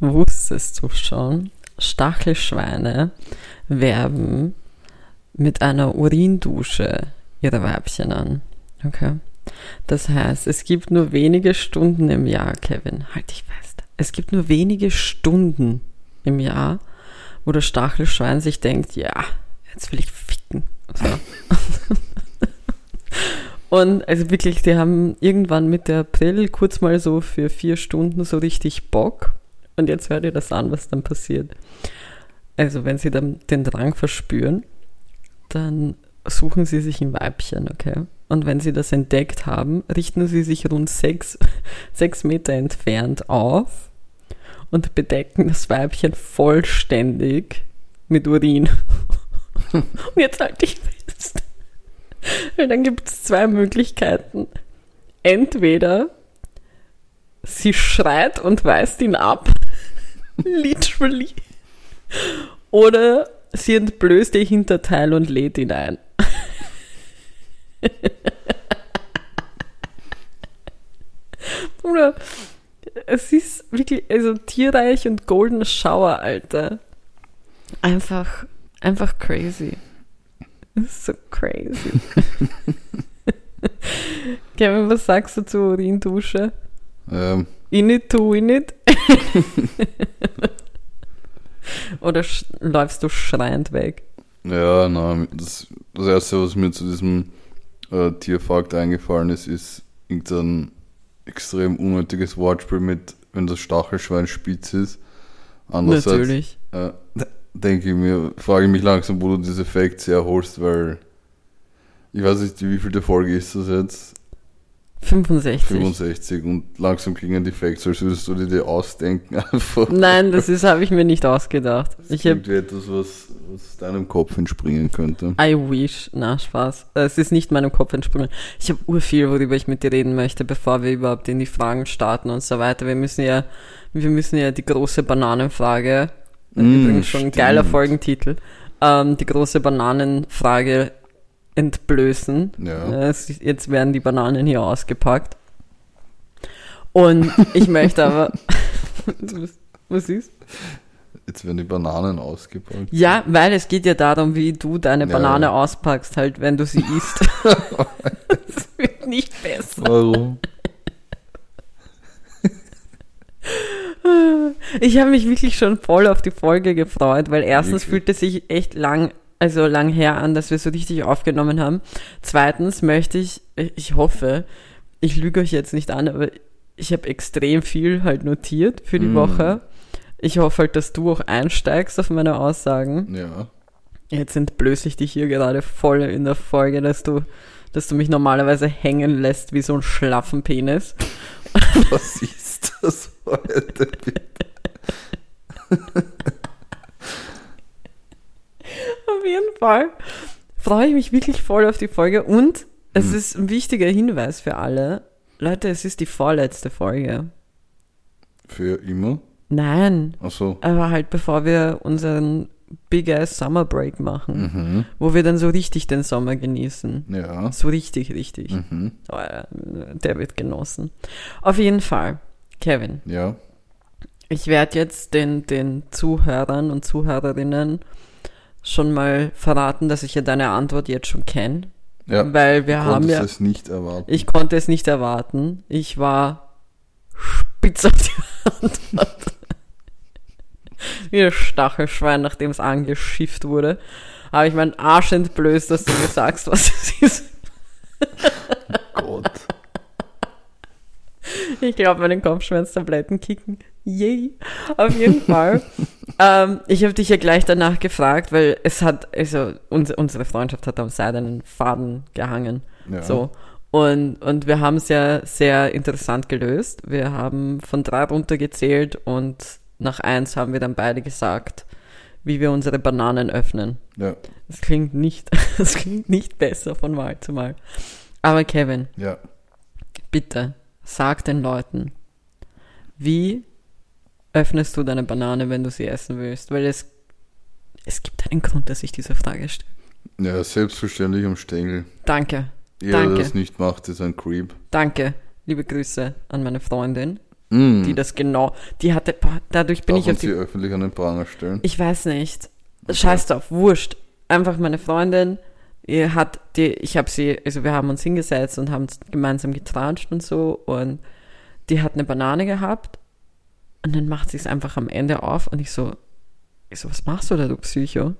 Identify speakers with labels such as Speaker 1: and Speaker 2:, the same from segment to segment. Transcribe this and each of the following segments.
Speaker 1: Wusstest du schon, Stachelschweine werben mit einer Urindusche ihre Weibchen an. Okay. Das heißt, es gibt nur wenige Stunden im Jahr, Kevin, halt dich fest. Es gibt nur wenige Stunden im Jahr, wo das Stachelschwein sich denkt, ja, jetzt will ich ficken. So. Und also wirklich, die haben irgendwann Mitte April kurz mal so für vier Stunden so richtig Bock. Und jetzt hört ihr das an, was dann passiert. Also wenn sie dann den Drang verspüren, dann suchen sie sich ein Weibchen, okay? Und wenn sie das entdeckt haben, richten sie sich rund sechs, sechs Meter entfernt auf und bedecken das Weibchen vollständig mit Urin. und jetzt halte ich fest. Weil dann gibt es zwei Möglichkeiten. Entweder sie schreit und weist ihn ab, literally, oder sie entblößt ihr Hinterteil und lädt ihn ein. Bruder, es ist wirklich, also tierreich und Golden Shower, Alter. Einfach, einfach crazy. So crazy. Kevin, was sagst du zur Urindusche?
Speaker 2: Ähm,
Speaker 1: In it to win it? Oder sch- läufst du schreiend weg?
Speaker 2: ja, nein, das, das erste, was mir zu diesem äh, Tierfakt eingefallen ist, ist irgendein extrem unnötiges Wortspiel mit, wenn das Stachelschwein spitz ist. Andererseits
Speaker 1: Natürlich.
Speaker 2: äh, denke ich mir, frage ich mich langsam, wo du diese Facts herholst, weil ich weiß nicht, wie viel der Folge ist das jetzt?
Speaker 1: 65.
Speaker 2: 65 und langsam klingen die Facts, als würdest du dir die ausdenken einfach.
Speaker 1: Nein, das ist habe ich mir nicht ausgedacht.
Speaker 2: Das
Speaker 1: Ich habe
Speaker 2: etwas, was, was deinem Kopf entspringen könnte.
Speaker 1: I wish. Na, Spaß. Es ist nicht meinem Kopf entsprungen. Ich habe urviel, worüber ich mit dir reden möchte, bevor wir überhaupt in die Fragen starten und so weiter. Wir müssen ja, wir müssen ja die große Bananenfrage,
Speaker 2: Mm,
Speaker 1: übrigens schon ein geiler. Folgentitel, ähm, die große Bananenfrage entblößen.
Speaker 2: Ja.
Speaker 1: Äh, jetzt werden die Bananen hier ausgepackt. Und ich möchte aber, was, ist?
Speaker 2: Jetzt werden die Bananen ausgepackt.
Speaker 1: Ja, weil es geht ja darum, wie du deine
Speaker 2: Ja.
Speaker 1: Banane auspackst, halt, wenn du sie isst. Es wird nicht besser.
Speaker 2: Warum?
Speaker 1: Ich habe mich wirklich schon voll auf die Folge gefreut, weil erstens
Speaker 2: Wirklich?
Speaker 1: fühlt es sich echt lang, also lang her an, dass wir so richtig aufgenommen haben. Zweitens möchte ich, ich hoffe, ich lüge euch jetzt nicht an, aber ich habe extrem viel halt notiert für die
Speaker 2: Mm.
Speaker 1: Woche. Ich hoffe halt, dass du auch einsteigst auf meine Aussagen.
Speaker 2: Ja.
Speaker 1: Jetzt entblöße ich dich hier gerade voll in der Folge, dass du, dass du mich normalerweise hängen lässt wie so ein schlaffen Penis.
Speaker 2: Was ist das heute?
Speaker 1: Auf jeden Fall freue ich mich wirklich voll auf die Folge und es
Speaker 2: Mhm.
Speaker 1: ist ein wichtiger Hinweis für alle. Leute, es ist die vorletzte Folge.
Speaker 2: Für immer?
Speaker 1: Nein,
Speaker 2: Achso.
Speaker 1: aber halt bevor wir unseren Big Ass Summer Break machen,
Speaker 2: Mhm.
Speaker 1: wo wir dann so richtig den Sommer genießen.
Speaker 2: Ja.
Speaker 1: So richtig, richtig.
Speaker 2: Mhm.
Speaker 1: Oh, ja, der wird genossen. Auf jeden Fall, Kevin,
Speaker 2: Ja.
Speaker 1: ich werde jetzt den, den Zuhörern und Zuhörerinnen schon mal verraten, dass ich ja deine Antwort jetzt schon kenne.
Speaker 2: Ja.
Speaker 1: Weil wir haben ja.
Speaker 2: es nicht erwarten.
Speaker 1: Ich konnte es nicht erwarten. Ich war spitz auf die Antwort. Wie ein Stachelschwein, nachdem es angeschifft wurde. Habe ich meinen Arsch entblößt, dass du mir sagst, was es ist.
Speaker 2: Gott.
Speaker 1: Ich glaube, meine Kopfschmerztabletten kicken. Yay. Auf jeden Fall. ähm, ich habe dich ja gleich danach gefragt, weil es hat, also uns, unsere Freundschaft hat am seidenen Faden gehangen.
Speaker 2: Ja.
Speaker 1: So. Und, und wir haben es ja sehr interessant gelöst. Wir haben von drei runtergezählt und nach eins haben wir dann beide gesagt, wie wir unsere Bananen öffnen.
Speaker 2: Ja.
Speaker 1: Das klingt nicht, das klingt nicht besser von Mal zu Mal. Aber Kevin,
Speaker 2: Ja.
Speaker 1: bitte sag den Leuten, wie öffnest du deine Banane, wenn du sie essen willst? Weil es, es gibt einen Grund, dass ich diese Frage stelle.
Speaker 2: Ja, selbstverständlich am Stängel.
Speaker 1: Danke,
Speaker 2: Jeder,
Speaker 1: Danke.
Speaker 2: der das nicht macht, ist ein Creep.
Speaker 1: danke. Liebe Grüße an meine Freundin.
Speaker 2: Mm.
Speaker 1: die das genau, die hatte, dadurch bin
Speaker 2: Darf
Speaker 1: ich auf die
Speaker 2: sie öffentlich an den Pranger stellen?
Speaker 1: Ich weiß nicht. Scheiß drauf, wurscht. Einfach meine Freundin, ihr hat die, ich habe sie, also wir haben uns hingesetzt und haben gemeinsam getranscht und so und die hat eine Banane gehabt und dann macht sie es einfach am Ende auf und ich so, ich so, was machst du da, du Psycho?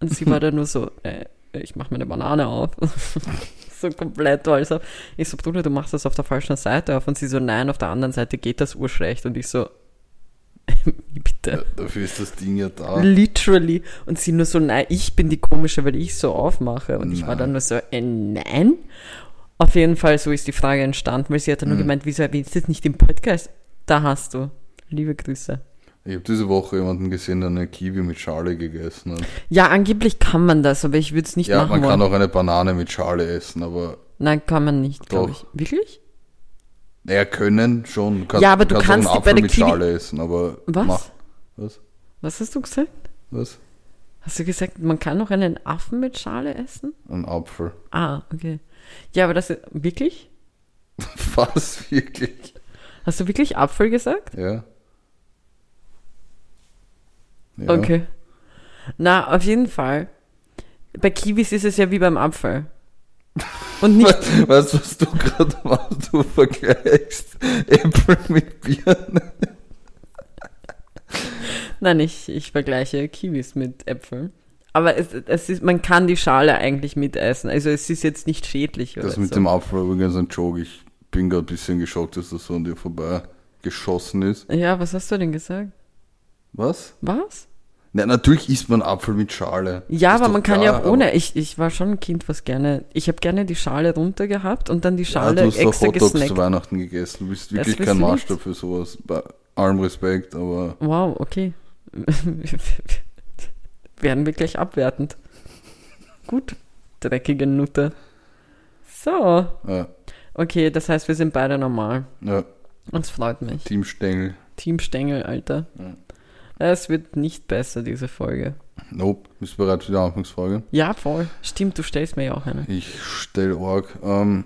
Speaker 1: Und sie war dann nur so, äh, ich mach mir eine Banane auf. so komplett also Ich so, Bruder, du machst das auf der falschen Seite auf und sie so, nein, auf der anderen Seite geht das urschlecht und ich so, wie bitte?
Speaker 2: Ja, dafür ist das Ding ja da.
Speaker 1: Literally. Und sie nur so, nein, ich bin die komische, weil ich so aufmache. Und ich war
Speaker 2: Nein.
Speaker 1: dann nur so, äh, nein. Auf jeden Fall, so ist die Frage entstanden, weil sie hat dann nur
Speaker 2: Mhm.
Speaker 1: gemeint, wieso erwähnst du das nicht im Podcast? Da hast du. Liebe Grüße.
Speaker 2: Ich habe diese Woche jemanden gesehen, der eine Kiwi mit Schale gegessen hat.
Speaker 1: Ja, angeblich kann man das, aber ich würde es nicht
Speaker 2: ja,
Speaker 1: machen
Speaker 2: man
Speaker 1: wollen.
Speaker 2: kann auch eine Banane mit Schale essen, aber
Speaker 1: Nein, kann man nicht, glaube ich. Wirklich?
Speaker 2: naja, können schon. Du kannst,
Speaker 1: Ja, aber du
Speaker 2: auch
Speaker 1: kannst
Speaker 2: einen
Speaker 1: die bei
Speaker 2: Apfel mit
Speaker 1: Kiwi-
Speaker 2: Schale essen, aber
Speaker 1: Was?
Speaker 2: mach. Was?
Speaker 1: Was hast du gesagt?
Speaker 2: Was?
Speaker 1: Hast du gesagt, man kann auch einen Affen mit Schale essen?
Speaker 2: Ein Apfel.
Speaker 1: Ah, okay. Ja, aber das ist, wirklich?
Speaker 2: Was? Wirklich?
Speaker 1: Hast du wirklich Apfel gesagt?
Speaker 2: Ja. Ja.
Speaker 1: Okay. Na, auf jeden Fall. Bei Kiwis ist es ja wie beim Apfel. Und nicht,
Speaker 2: We- Weißt du, was du gerade machst? Du vergleichst Äpfel mit Birnen.
Speaker 1: nein, ich, ich vergleiche Kiwis mit Äpfeln. Aber es, es ist, man kann die Schale eigentlich mitessen. Also es ist jetzt nicht schädlich oder
Speaker 2: Das mit
Speaker 1: so.
Speaker 2: dem Apfel übrigens ein Joke. Ich bin gerade ein bisschen geschockt, dass das so an dir vorbei geschossen ist.
Speaker 1: Ja, was hast du denn gesagt?
Speaker 2: Was?
Speaker 1: Was?
Speaker 2: Na, natürlich isst man Apfel mit Schale.
Speaker 1: Ja,
Speaker 2: Ist
Speaker 1: aber man kann
Speaker 2: klar,
Speaker 1: ja auch ohne. Ich, ich war schon ein Kind, was gerne. Ich habe gerne die Schale runter gehabt und dann die
Speaker 2: Ja,
Speaker 1: Schale
Speaker 2: du hast doch
Speaker 1: extra
Speaker 2: Hotdogs zu
Speaker 1: gesnackt.
Speaker 2: Weihnachten gegessen. Du bist wirklich kein. Maßstab für sowas. Bei allem Respekt, aber
Speaker 1: Wow, okay. Werden wir gleich abwertend. Gut, dreckige Nutte. So,
Speaker 2: ja,
Speaker 1: okay, das heißt, wir sind beide normal.
Speaker 2: ja
Speaker 1: Uns freut mich.
Speaker 2: Team Stengel.
Speaker 1: Team Stengel, Alter.
Speaker 2: Ja.
Speaker 1: Es wird nicht besser, diese Folge.
Speaker 2: Nope. Bist du bereit für die Anfangsfrage?
Speaker 1: Ja, voll. Stimmt, du stellst mir ja auch eine.
Speaker 2: Ich stelle Org. Ähm,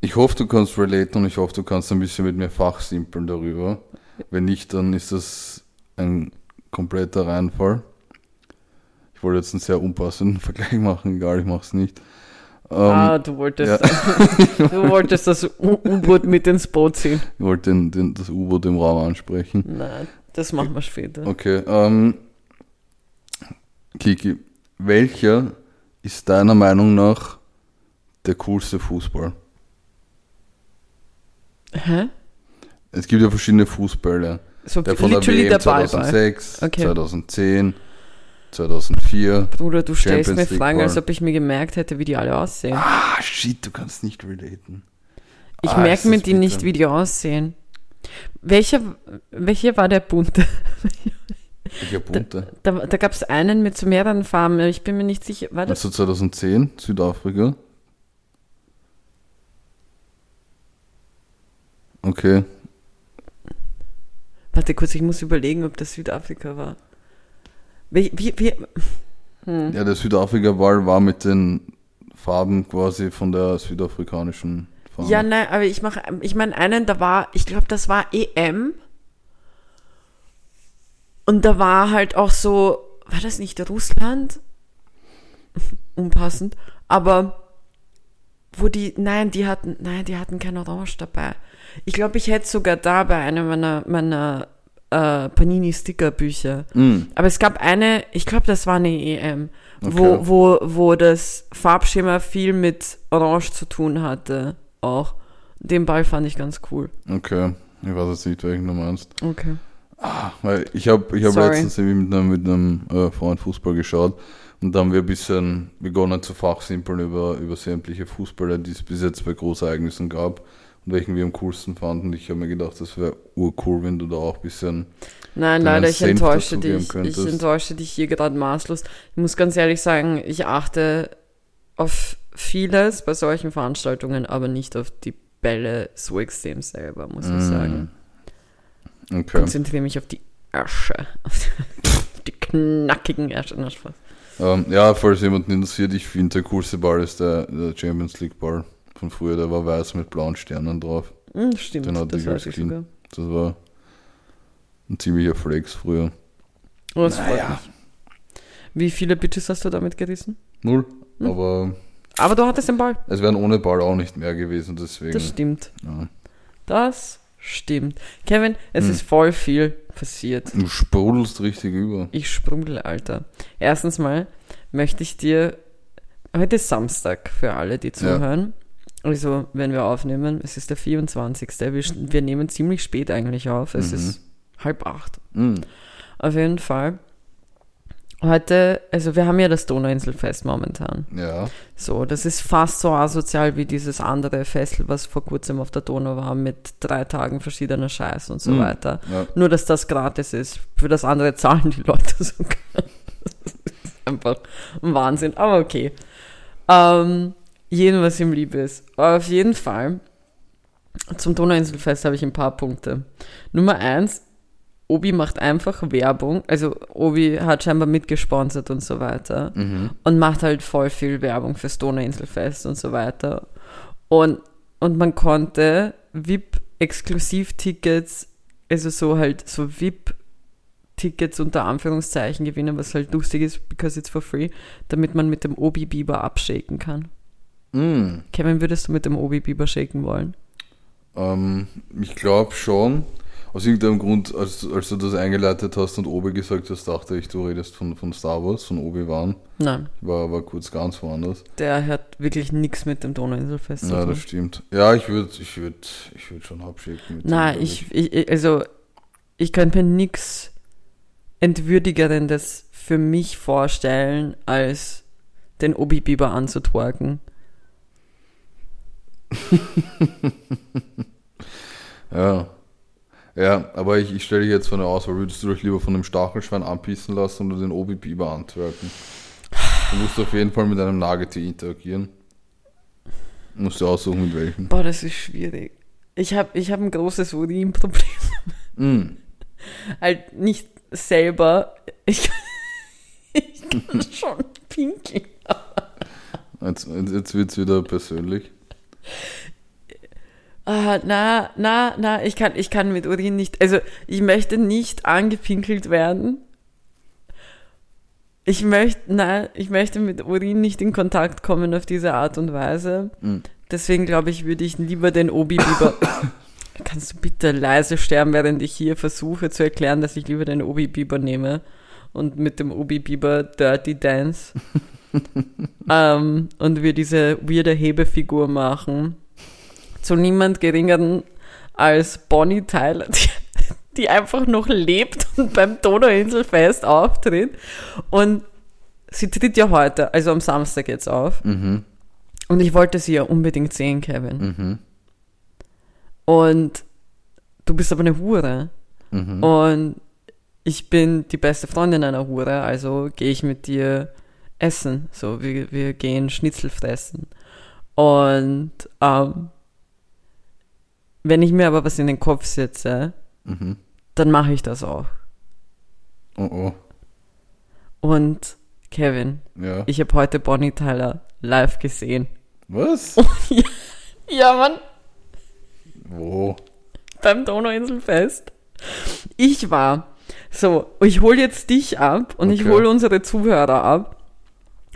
Speaker 2: ich hoffe, du kannst relaten und ich hoffe, du kannst ein bisschen mit mir fachsimpeln darüber. Wenn nicht, dann ist das ein kompletter Reinfall. Ich wollte jetzt einen sehr unpassenden Vergleich machen, egal, ich mache es nicht. Ähm,
Speaker 1: ah, du wolltest, du wolltest das U-Boot mit ins Boot ziehen.
Speaker 2: Ich wollte den, den, das U-Boot im Raum ansprechen.
Speaker 1: Nein, das machen wir später.
Speaker 2: Okay, ähm, Kiki, welcher ist deiner Meinung nach der coolste Fußball?
Speaker 1: Hä?
Speaker 2: Es gibt ja verschiedene Fußbälle.
Speaker 1: So
Speaker 2: Der von der WM
Speaker 1: der Ball bei.
Speaker 2: 2006,
Speaker 1: Okay.
Speaker 2: 2010, 2004.
Speaker 1: Bruder, du stellst mir
Speaker 2: Champions League
Speaker 1: Fragen, als ob ich mir gemerkt hätte, wie die alle aussehen.
Speaker 2: Ah, shit, du kannst nicht relaten.
Speaker 1: Ich
Speaker 2: Ah,
Speaker 1: merke mir die nicht,
Speaker 2: bitter.
Speaker 1: wie die aussehen. Welcher, welcher war der bunte?
Speaker 2: Welcher bunte?
Speaker 1: Da, da gab es einen mit so mehreren Farben. Ich bin mir nicht sicher. War das?
Speaker 2: Also 2010, Südafrika. Okay.
Speaker 1: Warte kurz, ich muss überlegen, ob das Südafrika war. Wie, wie, wie, hm.
Speaker 2: Ja, der Südafrika-Ball war mit den Farben quasi von der südafrikanischen Fahne.
Speaker 1: Ja, nein, aber ich mache, ich meine einen, da war, ich glaube, das war EM. Und da war halt auch so, war das nicht Russland? Unpassend. Aber wo die, nein, die hatten, nein, die hatten kein Orange dabei. Ich glaube, ich hätte sogar da bei einem meiner, meiner äh, Panini-Sticker-Bücher.
Speaker 2: Mm,
Speaker 1: Aber es gab eine, ich glaube, das war eine EM,
Speaker 2: Okay.
Speaker 1: wo, wo, wo das Farbschema viel mit Orange zu tun hatte. Auch. Den Ball fand ich ganz cool.
Speaker 2: okay. Ich weiß jetzt nicht, welchen du meinst.
Speaker 1: Okay.
Speaker 2: Weil ich habe ich hab
Speaker 1: Sorry.
Speaker 2: letztens irgendwie mit einem, mit einem äh, Freund Fußball geschaut und da haben wir ein bisschen begonnen zu fachsimpeln über, über sämtliche Fußballer, die es bis jetzt bei Großereignissen gab und welchen wir am coolsten fanden. Ich habe mir gedacht, das wäre urcool, wenn du da auch ein bisschen
Speaker 1: Nein, leider, ich
Speaker 2: Senf
Speaker 1: enttäusche dich. Ich
Speaker 2: könntest.
Speaker 1: enttäusche dich hier gerade maßlos. Ich muss ganz ehrlich sagen, ich achte auf vieles bei solchen Veranstaltungen, aber nicht auf die Bälle so extrem selber, muss ich
Speaker 2: Mm.
Speaker 1: sagen.
Speaker 2: Okay.
Speaker 1: Konzentriere mich auf die. Auf die knackigen Ärsche. Na, Spaß.
Speaker 2: Ähm, ja, falls jemanden interessiert, ich finde der coolste Ball ist der, der Champions League Ball von früher, der war weiß mit blauen Sternen drauf.
Speaker 1: Hm, stimmt,
Speaker 2: Den hatte
Speaker 1: das
Speaker 2: ich
Speaker 1: weiß
Speaker 2: als
Speaker 1: ich
Speaker 2: Kind.
Speaker 1: sogar.
Speaker 2: Das war ein ziemlicher Flex früher.
Speaker 1: Oh, das freut
Speaker 2: Naja.
Speaker 1: mich. Wie viele Bitches hast du damit gerissen?
Speaker 2: Null.
Speaker 1: Hm.
Speaker 2: Aber
Speaker 1: Aber du hattest den Ball.
Speaker 2: es wären ohne Ball auch nicht mehr gewesen, deswegen.
Speaker 1: Das stimmt.
Speaker 2: ja.
Speaker 1: Das stimmt. Kevin, es
Speaker 2: Hm.
Speaker 1: ist voll viel passiert.
Speaker 2: Du sprudelst richtig über.
Speaker 1: Ich sprudel, Alter. Erstens mal möchte ich dir, heute ist Samstag für alle, die zuhören. Also, wenn wir aufnehmen, es ist der 24. Wir, wir nehmen ziemlich spät eigentlich auf. Es
Speaker 2: Mhm.
Speaker 1: ist halb acht.
Speaker 2: Mhm.
Speaker 1: Auf jeden Fall. Heute, also wir haben ja das Donauinselfest momentan.
Speaker 2: Ja.
Speaker 1: So, das ist fast so asozial wie dieses andere Festival, was vor kurzem auf der Donau war, mit drei Tagen verschiedener Scheiß und so
Speaker 2: Mhm.
Speaker 1: weiter.
Speaker 2: ja.
Speaker 1: Nur, dass das gratis ist. Für das andere zahlen die Leute sogar. Das ist einfach ein Wahnsinn. Aber okay. Ähm, jedem, was ihm lieb ist. Aber auf jeden Fall, zum Donauinselfest habe ich ein paar Punkte. Nummer eins, Obi macht einfach Werbung. Also Obi hat scheinbar mitgesponsert und so weiter.
Speaker 2: Mhm.
Speaker 1: Und macht halt voll viel Werbung fürs Donauinselfest und so weiter. Und, und man konnte VIP-Exklusivtickets, also so halt so VIP-Tickets unter Anführungszeichen gewinnen, was halt lustig ist, because it's for free, damit man mit dem Obi Biber abshaken kann.
Speaker 2: Mhm.
Speaker 1: Kevin, würdest du mit dem Obi Biber shaken wollen?
Speaker 2: Ähm, ich glaube schon. Aus irgendeinem Grund, als, als du das eingeleitet hast und Obi gesagt hast, dachte ich, du redest von, von Star Wars, von Obi-Wan.
Speaker 1: Nein,
Speaker 2: War, war kurz ganz woanders.
Speaker 1: der hat wirklich nichts mit dem Donauinselfest zu
Speaker 2: Ja,
Speaker 1: tun.
Speaker 2: das stimmt. Ja, ich würde ich würd, ich würd schon abschicken. mit dem,
Speaker 1: Nein,
Speaker 2: glaub
Speaker 1: ich, ich, also, ich könnte mir nichts Entwürdigerendes für mich vorstellen, als den Obi Biber anzutwerken.
Speaker 2: Ja. Ja, aber ich, ich stelle dich jetzt von der Auswahl. Würdest du dich lieber von einem Stachelschwein anpissen lassen oder den Obi-Biber antwerken? Du musst auf jeden Fall mit einem Nagetier interagieren. Musst du aussuchen, mit welchem.
Speaker 1: Boah, das ist schwierig. Ich habe ich hab ein großes Urinproblem.
Speaker 2: Mm.
Speaker 1: halt nicht selber. Ich, ich kann schon pinkeln.
Speaker 2: Jetzt, jetzt wird es wieder persönlich.
Speaker 1: Ah, na, na, na, ich kann, ich kann mit Urin nicht, also ich möchte nicht angepinkelt werden. Ich möchte, nein, ich möchte mit Urin nicht in Kontakt kommen auf diese Art und Weise.
Speaker 2: Mm.
Speaker 1: Deswegen glaube ich, würde ich lieber den Obi Biber. Kannst du bitte leise sterben, während ich hier versuche zu erklären, dass ich lieber den Obi Biber nehme und mit dem Obi Biber Dirty Dance ähm, und wir diese weirde Hebefigur machen zu niemand geringeren als Bonnie Tyler, die, die einfach noch lebt und beim Donauinselfest auftritt. Und sie tritt ja heute, also am Samstag jetzt auf.
Speaker 2: Mhm.
Speaker 1: Und ich wollte sie ja unbedingt sehen, Kevin.
Speaker 2: Mhm.
Speaker 1: Und du bist aber eine Hure.
Speaker 2: Mhm.
Speaker 1: Und ich bin die beste Freundin einer Hure, also gehe ich mit dir essen. So, wir, wir gehen Schnitzel fressen. Und ähm, wenn ich mir aber was in den Kopf setze,
Speaker 2: Mhm.
Speaker 1: dann mache ich das auch.
Speaker 2: Oh oh.
Speaker 1: Und Kevin,
Speaker 2: Ja.
Speaker 1: ich habe heute Bonnie Tyler live gesehen.
Speaker 2: Was?
Speaker 1: Ja, Mann,
Speaker 2: Wo?
Speaker 1: beim Donauinselfest. Ich war. So, ich hole jetzt dich ab und ich
Speaker 2: Okay.
Speaker 1: hole unsere Zuhörer ab.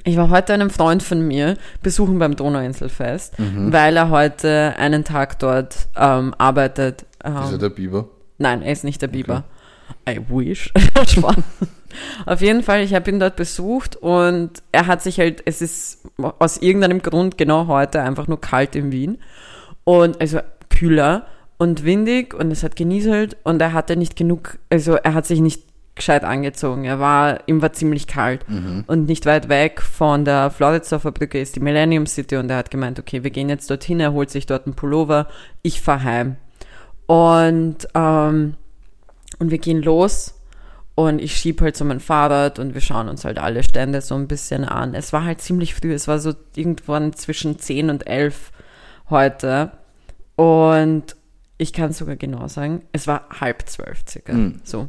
Speaker 1: Ich war heute einem Freund von mir besuchen beim Donauinselfest,
Speaker 2: Mhm.
Speaker 1: weil er heute einen Tag dort ähm, arbeitet. Ähm,
Speaker 2: Ist er der Biber?
Speaker 1: Nein, er ist nicht der Biber. I wish. Auf jeden Fall, ich habe ihn dort besucht und er hat sich halt, es ist aus irgendeinem Grund genau heute einfach nur kalt in Wien und also kühler und windig und es hat genieselt und er hatte nicht genug, also er hat sich nicht gescheit angezogen. Er war, ihm war ziemlich kalt
Speaker 2: Mhm.
Speaker 1: und nicht weit weg von der Floridsdorfer Brücke ist die Millennium City und er hat gemeint, okay, wir gehen jetzt dorthin, er holt sich dort einen Pullover, ich fahr heim. Und, ähm, und wir gehen los und ich schieb halt so mein Fahrrad und wir schauen uns halt alle Stände so ein bisschen an. Es war halt ziemlich früh, es war so irgendwann zwischen 10 und 11 heute und ich kann sogar genau sagen, es war halb zwölf circa,
Speaker 2: Mhm.
Speaker 1: so.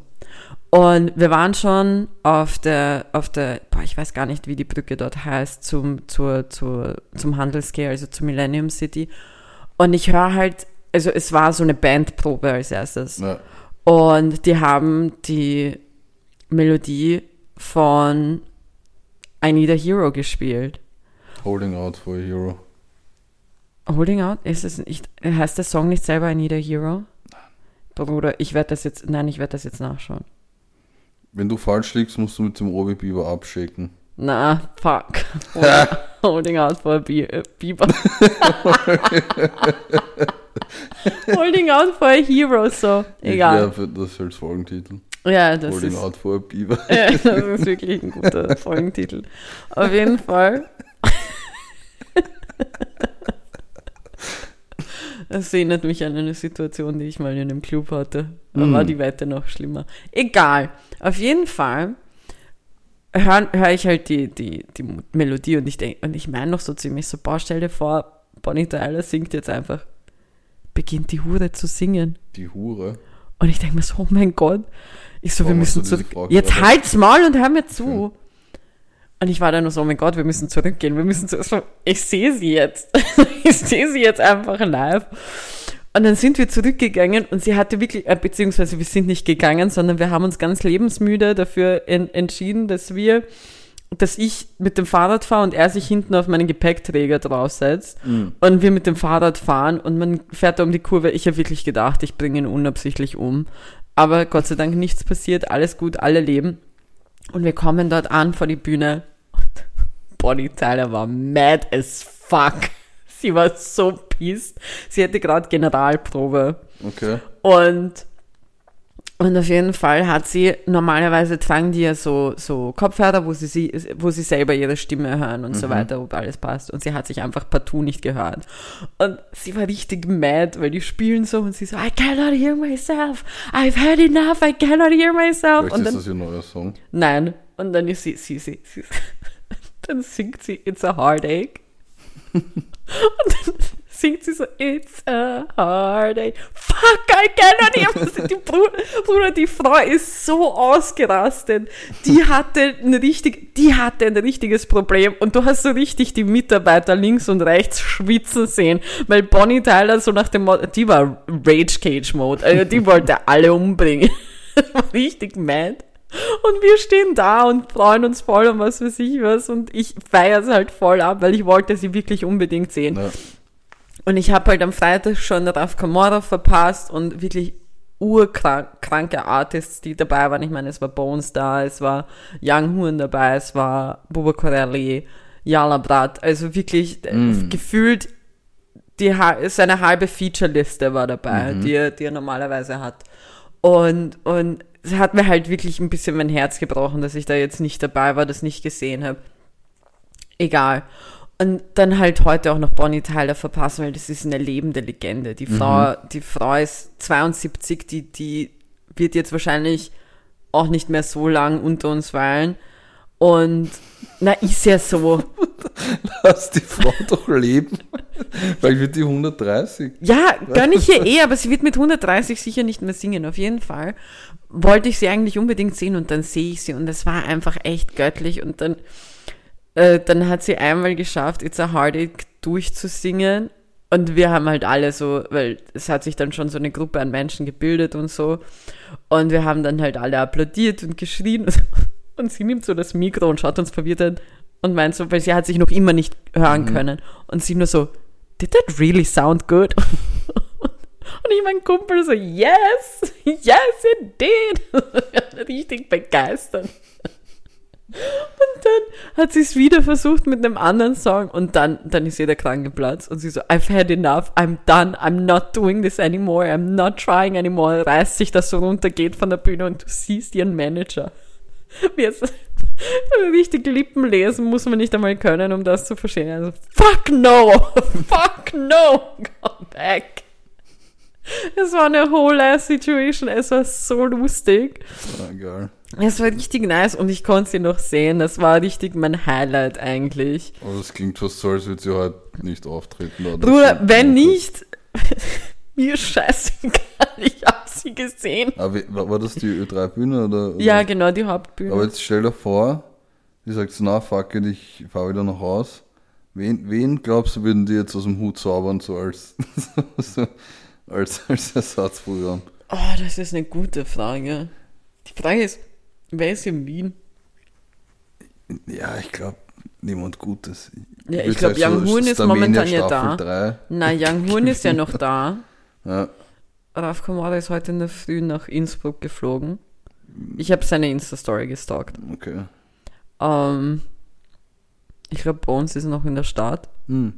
Speaker 1: Und wir waren schon auf der, auf der, boah, ich weiß gar nicht, wie die Brücke dort heißt, zum, zur, zur, zum Handelsgate, also zur Millennium City. Und ich höre halt also es war so eine Bandprobe als erstes.
Speaker 2: Ja.
Speaker 1: Und die haben die Melodie von I Need a Hero gespielt.
Speaker 2: Holding out for a hero.
Speaker 1: Holding Out? Ist es nicht, heißt der Song nicht selber I Need a Hero? Bruder, ich werde das jetzt, nein, ich werde das jetzt nachschauen.
Speaker 2: Wenn du falsch liegst, musst du mit dem Obi Biber abschicken.
Speaker 1: Na, fuck. Holding, holding out for a Bi- äh, Bieber. holding out for a hero, so. Egal.
Speaker 2: Ja, für das als Folgentitel.
Speaker 1: Ja, das
Speaker 2: Holding
Speaker 1: ist,
Speaker 2: out for a Biber.
Speaker 1: ja, das ist wirklich ein guter Folgentitel. Auf jeden Fall. Das erinnert mich an eine Situation, die ich mal in einem Club hatte. Da war
Speaker 2: Mm.
Speaker 1: die Wette noch schlimmer. Egal. Auf jeden Fall höre hör ich halt die, die, die Melodie und ich denke, und ich meine noch so ziemlich so, boah, stell dir vor, Bonnie Tyler singt jetzt einfach, beginnt die Hure zu singen.
Speaker 2: Die Hure.
Speaker 1: Und ich denke mir so, oh mein Gott. Ich so, wir
Speaker 2: Warum hast
Speaker 1: müssen.
Speaker 2: Frage
Speaker 1: Jetzt halt's Maul und hör mir zu. Und ich war dann nur so, oh mein Gott, wir müssen zurückgehen. Wir müssen zu, so, ich sehe sie jetzt. ich sehe sie jetzt einfach live. Und dann sind wir zurückgegangen und sie hatte wirklich, äh, beziehungsweise wir sind nicht gegangen, sondern wir haben uns ganz lebensmüde dafür en entschieden, dass wir, dass ich mit dem Fahrrad fahre und er sich hinten auf meinen Gepäckträger draufsetzt und wir mit dem Fahrrad fahren und man fährt da um die Kurve. Ich habe wirklich gedacht, ich bringe ihn unabsichtlich um. Aber Gott sei Dank nichts passiert, alles gut, alle leben. Und wir kommen dort an vor die Bühne und Bonnie Tyler war mad as fuck. Sie war so pissed. Sie hatte gerade Generalprobe.
Speaker 2: Okay.
Speaker 1: Und, und auf jeden Fall hat sie, normalerweise tragen die ja so, so Kopfhörer, wo sie, sie, wo sie selber ihre Stimme hören und so weiter, ob alles passt. Und sie hat sich einfach partout nicht gehört. Und sie war richtig mad, weil die spielen so und sie so, I cannot hear myself. I've had enough. I cannot hear myself.
Speaker 2: Vielleicht
Speaker 1: Und
Speaker 2: ist
Speaker 1: dann,
Speaker 2: das ihr neuer Song.
Speaker 1: nein. Und dann ist sie, sie, sie, sie dann singt sie It's a Heartache. Und dann singt sie so, It's a Heartache. Fuck, I cannot hear. Die Bruder, Bruder, die Frau ist so ausgerastet. Die hatte ein richtig, die hatte ein richtiges Problem. Und du hast so richtig die Mitarbeiter links und rechts schwitzen sehen, weil Bonnie Tyler so nach dem Motto, die war Rage Cage Mode. Also die wollte alle umbringen. richtig mad. Und wir stehen da und freuen uns voll und was weiß ich was. Und ich feiere es halt voll ab, weil ich wollte sie wirklich unbedingt sehen.
Speaker 2: Ja.
Speaker 1: Und ich habe halt am Freitag schon Raf Kamora verpasst und wirklich urkranke Artists, die dabei waren. Ich meine, es war Bones da, es war Young Horn dabei, es war Buba Corelli, Jala Brat. Also wirklich äh,
Speaker 2: Mm.
Speaker 1: gefühlt die, seine halbe Featureliste war dabei, die, er, die er normalerweise hat. Und, und hat mir halt wirklich ein bisschen mein Herz gebrochen, dass ich da jetzt nicht dabei war, das nicht gesehen habe. Egal. Und dann halt heute auch noch Bonnie Tyler verpassen, weil das ist eine lebende Legende. Die Frau, die Frau ist 72, die, die wird jetzt wahrscheinlich auch nicht mehr so lang unter uns weilen. Und na, ist ja so.
Speaker 2: Lass die Frau doch leben. Vielleicht wird die 130.
Speaker 1: Ja, gönn ich ihr eh, aber sie wird mit 130 sicher nicht mehr singen, auf jeden Fall. Wollte ich sie eigentlich unbedingt sehen und dann sehe ich sie und es war einfach echt göttlich und dann, äh, dann hat sie einmal geschafft, It's a Heartache durchzusingen und wir haben halt alle so, weil es hat sich dann schon so eine Gruppe an Menschen gebildet und so und wir haben dann halt alle applaudiert und geschrien und sie nimmt so das Mikro und schaut uns verwirrt an und meint so, weil sie hat sich noch immer nicht hören können und sie nur so, did that really sound good? Und ich mein Kumpel so, yes, yes it did. Richtig begeistert. Und dann hat sie es wieder versucht mit einem anderen Song und dann, dann ist jeder krank geplatzt und sie so, I've had enough, I'm done, I'm not doing this anymore, I'm not trying anymore, reißt sich das so runter, geht von der Bühne und du siehst ihren Manager. Wie es richtig Lippen lesen muss man nicht einmal können, um das zu verstehen. Also, fuck no, fuck no, come back. Es war eine whole ass situation, es war so lustig.
Speaker 2: Egal.
Speaker 1: Es war richtig nice und ich konnte sie noch sehen. Das war richtig mein Highlight eigentlich.
Speaker 2: Aber das klingt fast so, als würde sie heute nicht auftreten. oder
Speaker 1: Bruder, wenn nicht, mir scheißegal, ich hab sie gesehen.
Speaker 2: Aber wie- war, war das die Ö3-Bühne? Oder, oder?
Speaker 1: Ja, genau, die Hauptbühne.
Speaker 2: Aber jetzt stell dir vor, die sagt so, na fuck it, ich fahr wieder nach Haus. Wen, wen glaubst du, würden die jetzt aus dem Hut zaubern, so als, so, als, als Ersatzprogramm?
Speaker 1: Oh, das ist eine gute Frage. Die Frage ist, wer ist in Wien?
Speaker 2: Ja, ich glaube, niemand Gutes.
Speaker 1: Ja, ich
Speaker 2: würd
Speaker 1: glaube,
Speaker 2: sagen,
Speaker 1: Young Hoon ist
Speaker 2: Starmania
Speaker 1: momentan ja
Speaker 2: Staffel
Speaker 1: da.
Speaker 2: 3.
Speaker 1: Na, Young Hoon ist ja noch da.
Speaker 2: Ja,
Speaker 1: Raf Kamara ist heute in der Früh nach Innsbruck geflogen. Ich habe seine Insta-Story gestalkt.
Speaker 2: okay.
Speaker 1: Ähm, ich glaube, Bones ist noch in der Stadt,
Speaker 2: Hm.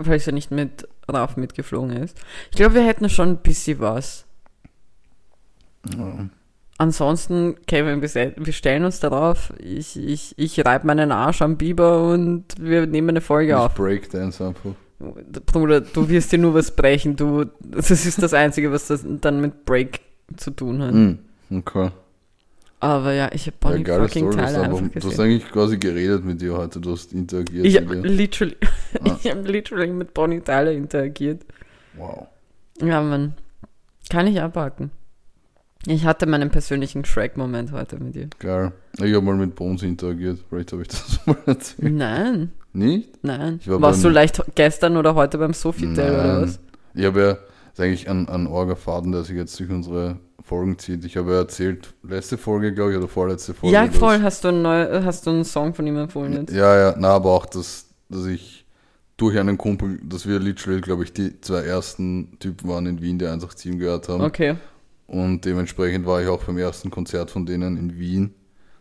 Speaker 1: falls er nicht mit Raf mitgeflogen ist. Ich glaube, wir hätten schon ein bisschen was.
Speaker 2: Ja.
Speaker 1: Ansonsten, Kevin, wir, stellen uns darauf. Ich, ich, ich reibe meinen Arsch am Biber und wir nehmen eine Folge
Speaker 2: Nicht
Speaker 1: auf.
Speaker 2: Breakdance einfach.
Speaker 1: Bruder, du wirst dir nur was brechen. Du, das ist das Einzige, was das dann mit Break zu tun hat.
Speaker 2: Hm. Okay.
Speaker 1: Aber ja, ich habe
Speaker 2: Ja,
Speaker 1: Bonnie
Speaker 2: geile
Speaker 1: fucking
Speaker 2: Story. Du hast,
Speaker 1: Tyler
Speaker 2: einfach,
Speaker 1: einfach
Speaker 2: du hast
Speaker 1: gesehen.
Speaker 2: eigentlich quasi geredet mit dir heute. Du hast interagiert
Speaker 1: Ich
Speaker 2: mit
Speaker 1: habe
Speaker 2: dir.
Speaker 1: literally,
Speaker 2: Ah.
Speaker 1: ich hab literally mit Bonnie Tyler interagiert.
Speaker 2: Wow.
Speaker 1: Ja, Mann. Kann ich abhaken. Ich hatte meinen persönlichen Shrek-Moment heute mit dir.
Speaker 2: Geil. Ich habe mal mit Bones interagiert. Vielleicht habe ich das mal erzählt.
Speaker 1: Nein,
Speaker 2: Nicht?
Speaker 1: nein.
Speaker 2: Ich war
Speaker 1: Warst du leicht gestern oder heute beim Sofitel oder was?
Speaker 2: Ich habe ja, das ist eigentlich ein, ein Orga-Faden, der sich jetzt durch unsere Folgen zieht. Ich habe ja erzählt, letzte Folge, glaube ich, oder vorletzte Folge.
Speaker 1: Ja,
Speaker 2: dass-
Speaker 1: voll. Hast du, einen neu, hast du einen Song von ihm empfohlen jetzt?
Speaker 2: Ja, ja, na, aber auch, dass, dass ich durch einen Kumpel, dass wir literally, glaube ich, die zwei ersten Typen waren in Wien, die 187 gehört haben.
Speaker 1: Okay.
Speaker 2: Und dementsprechend war ich auch beim ersten Konzert von denen in Wien.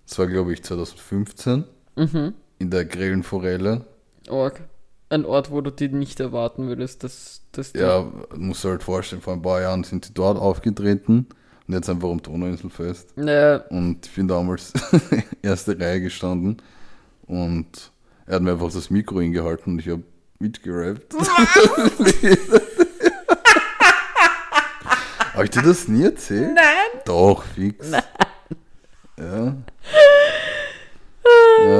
Speaker 2: Das war, glaube ich, 2015
Speaker 1: Mhm.
Speaker 2: In der Grellen Forelle.
Speaker 1: Org. Ein Ort, wo du dir nicht erwarten würdest, dass, dass
Speaker 2: Ja, musst du halt vorstellen, vor ein paar Jahren sind die dort aufgetreten und jetzt einfach am Donauinselfest.
Speaker 1: Äh,
Speaker 2: Und ich bin damals erste Reihe gestanden und er hat mir einfach das Mikro hingehalten und ich habe mitgerappt. Habe ich dir das nie erzählt?
Speaker 1: Nein!
Speaker 2: Doch, fix. Ja.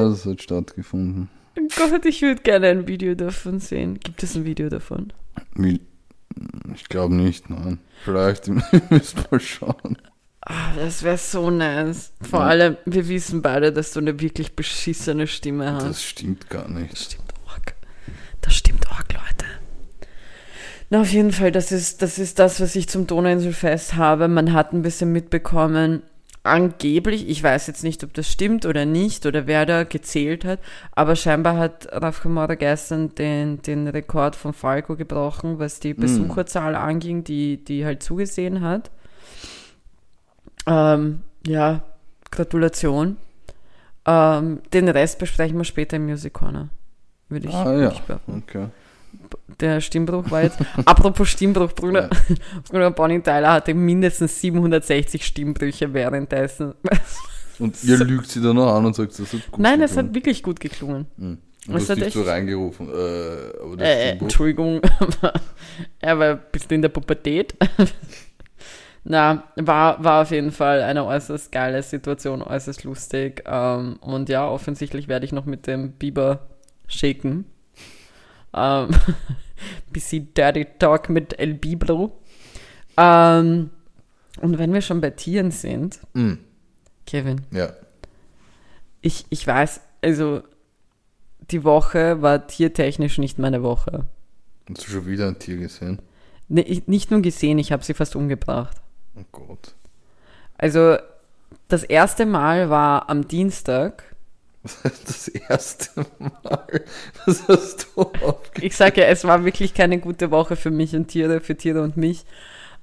Speaker 2: Ja, das hat stattgefunden.
Speaker 1: Gott, ich würde gerne ein Video davon sehen. Gibt es ein Video davon?
Speaker 2: Wie- Ich glaube nicht, nein. Vielleicht, müsst mal schauen.
Speaker 1: Ah, das wäre so nice. Vor
Speaker 2: Ja.
Speaker 1: allem, wir wissen beide, dass du eine wirklich beschissene Stimme hast.
Speaker 2: Das stimmt gar nicht.
Speaker 1: Das stimmt arg. Das stimmt arg, Leute. Na, auf jeden Fall, das ist, das ist das, was ich zum Donauinselfest habe. Man hat ein bisschen mitbekommen, angeblich, ich weiß jetzt nicht, ob das stimmt oder nicht oder wer da gezählt hat, aber scheinbar hat Raf Kamara gestern den, den Rekord von Falco gebrochen, was die Besucherzahl anging, die, die halt zugesehen hat. Ähm, ja, Gratulation. Ähm, den Rest besprechen wir später im Music Corner. Würde ich,
Speaker 2: Ah ja,
Speaker 1: ich
Speaker 2: okay.
Speaker 1: Der Stimmbruch war jetzt. Apropos Stimmbruch, Bruder. Bruder Bonnie Tyler hatte mindestens 760 Stimmbrüche währenddessen.
Speaker 2: Und ihr lügt sie dann noch an und sagt, das hat gut
Speaker 1: Nein, es
Speaker 2: geklungen.
Speaker 1: hat wirklich gut geklungen.
Speaker 2: Hm. Du
Speaker 1: es
Speaker 2: hast dich
Speaker 1: echt-
Speaker 2: so reingerufen. Äh, das
Speaker 1: Äh, Entschuldigung. er war ein bisschen in der Pubertät. Na, war, war auf jeden Fall eine äußerst geile Situation, äußerst lustig. Ähm, und ja, offensichtlich werde ich noch mit dem Biber shaken. Ähm, bisschen Dirty Talk mit El Bibro. Ähm, und wenn wir schon bei Tieren sind,
Speaker 2: Hm,
Speaker 1: Kevin,
Speaker 2: ja.
Speaker 1: ich, ich weiß, also die Woche war tiertechnisch nicht meine Woche.
Speaker 2: Hast du schon wieder ein Tier gesehen?
Speaker 1: Nee, ich, nicht nur gesehen, ich habe sie fast umgebracht.
Speaker 2: Oh Gott.
Speaker 1: Also das erste Mal war am Dienstag.
Speaker 2: Das erste Mal. Was hast du aufgegeben?
Speaker 1: Ich sage ja, es war wirklich keine gute Woche für mich und Tiere, für Tiere und mich.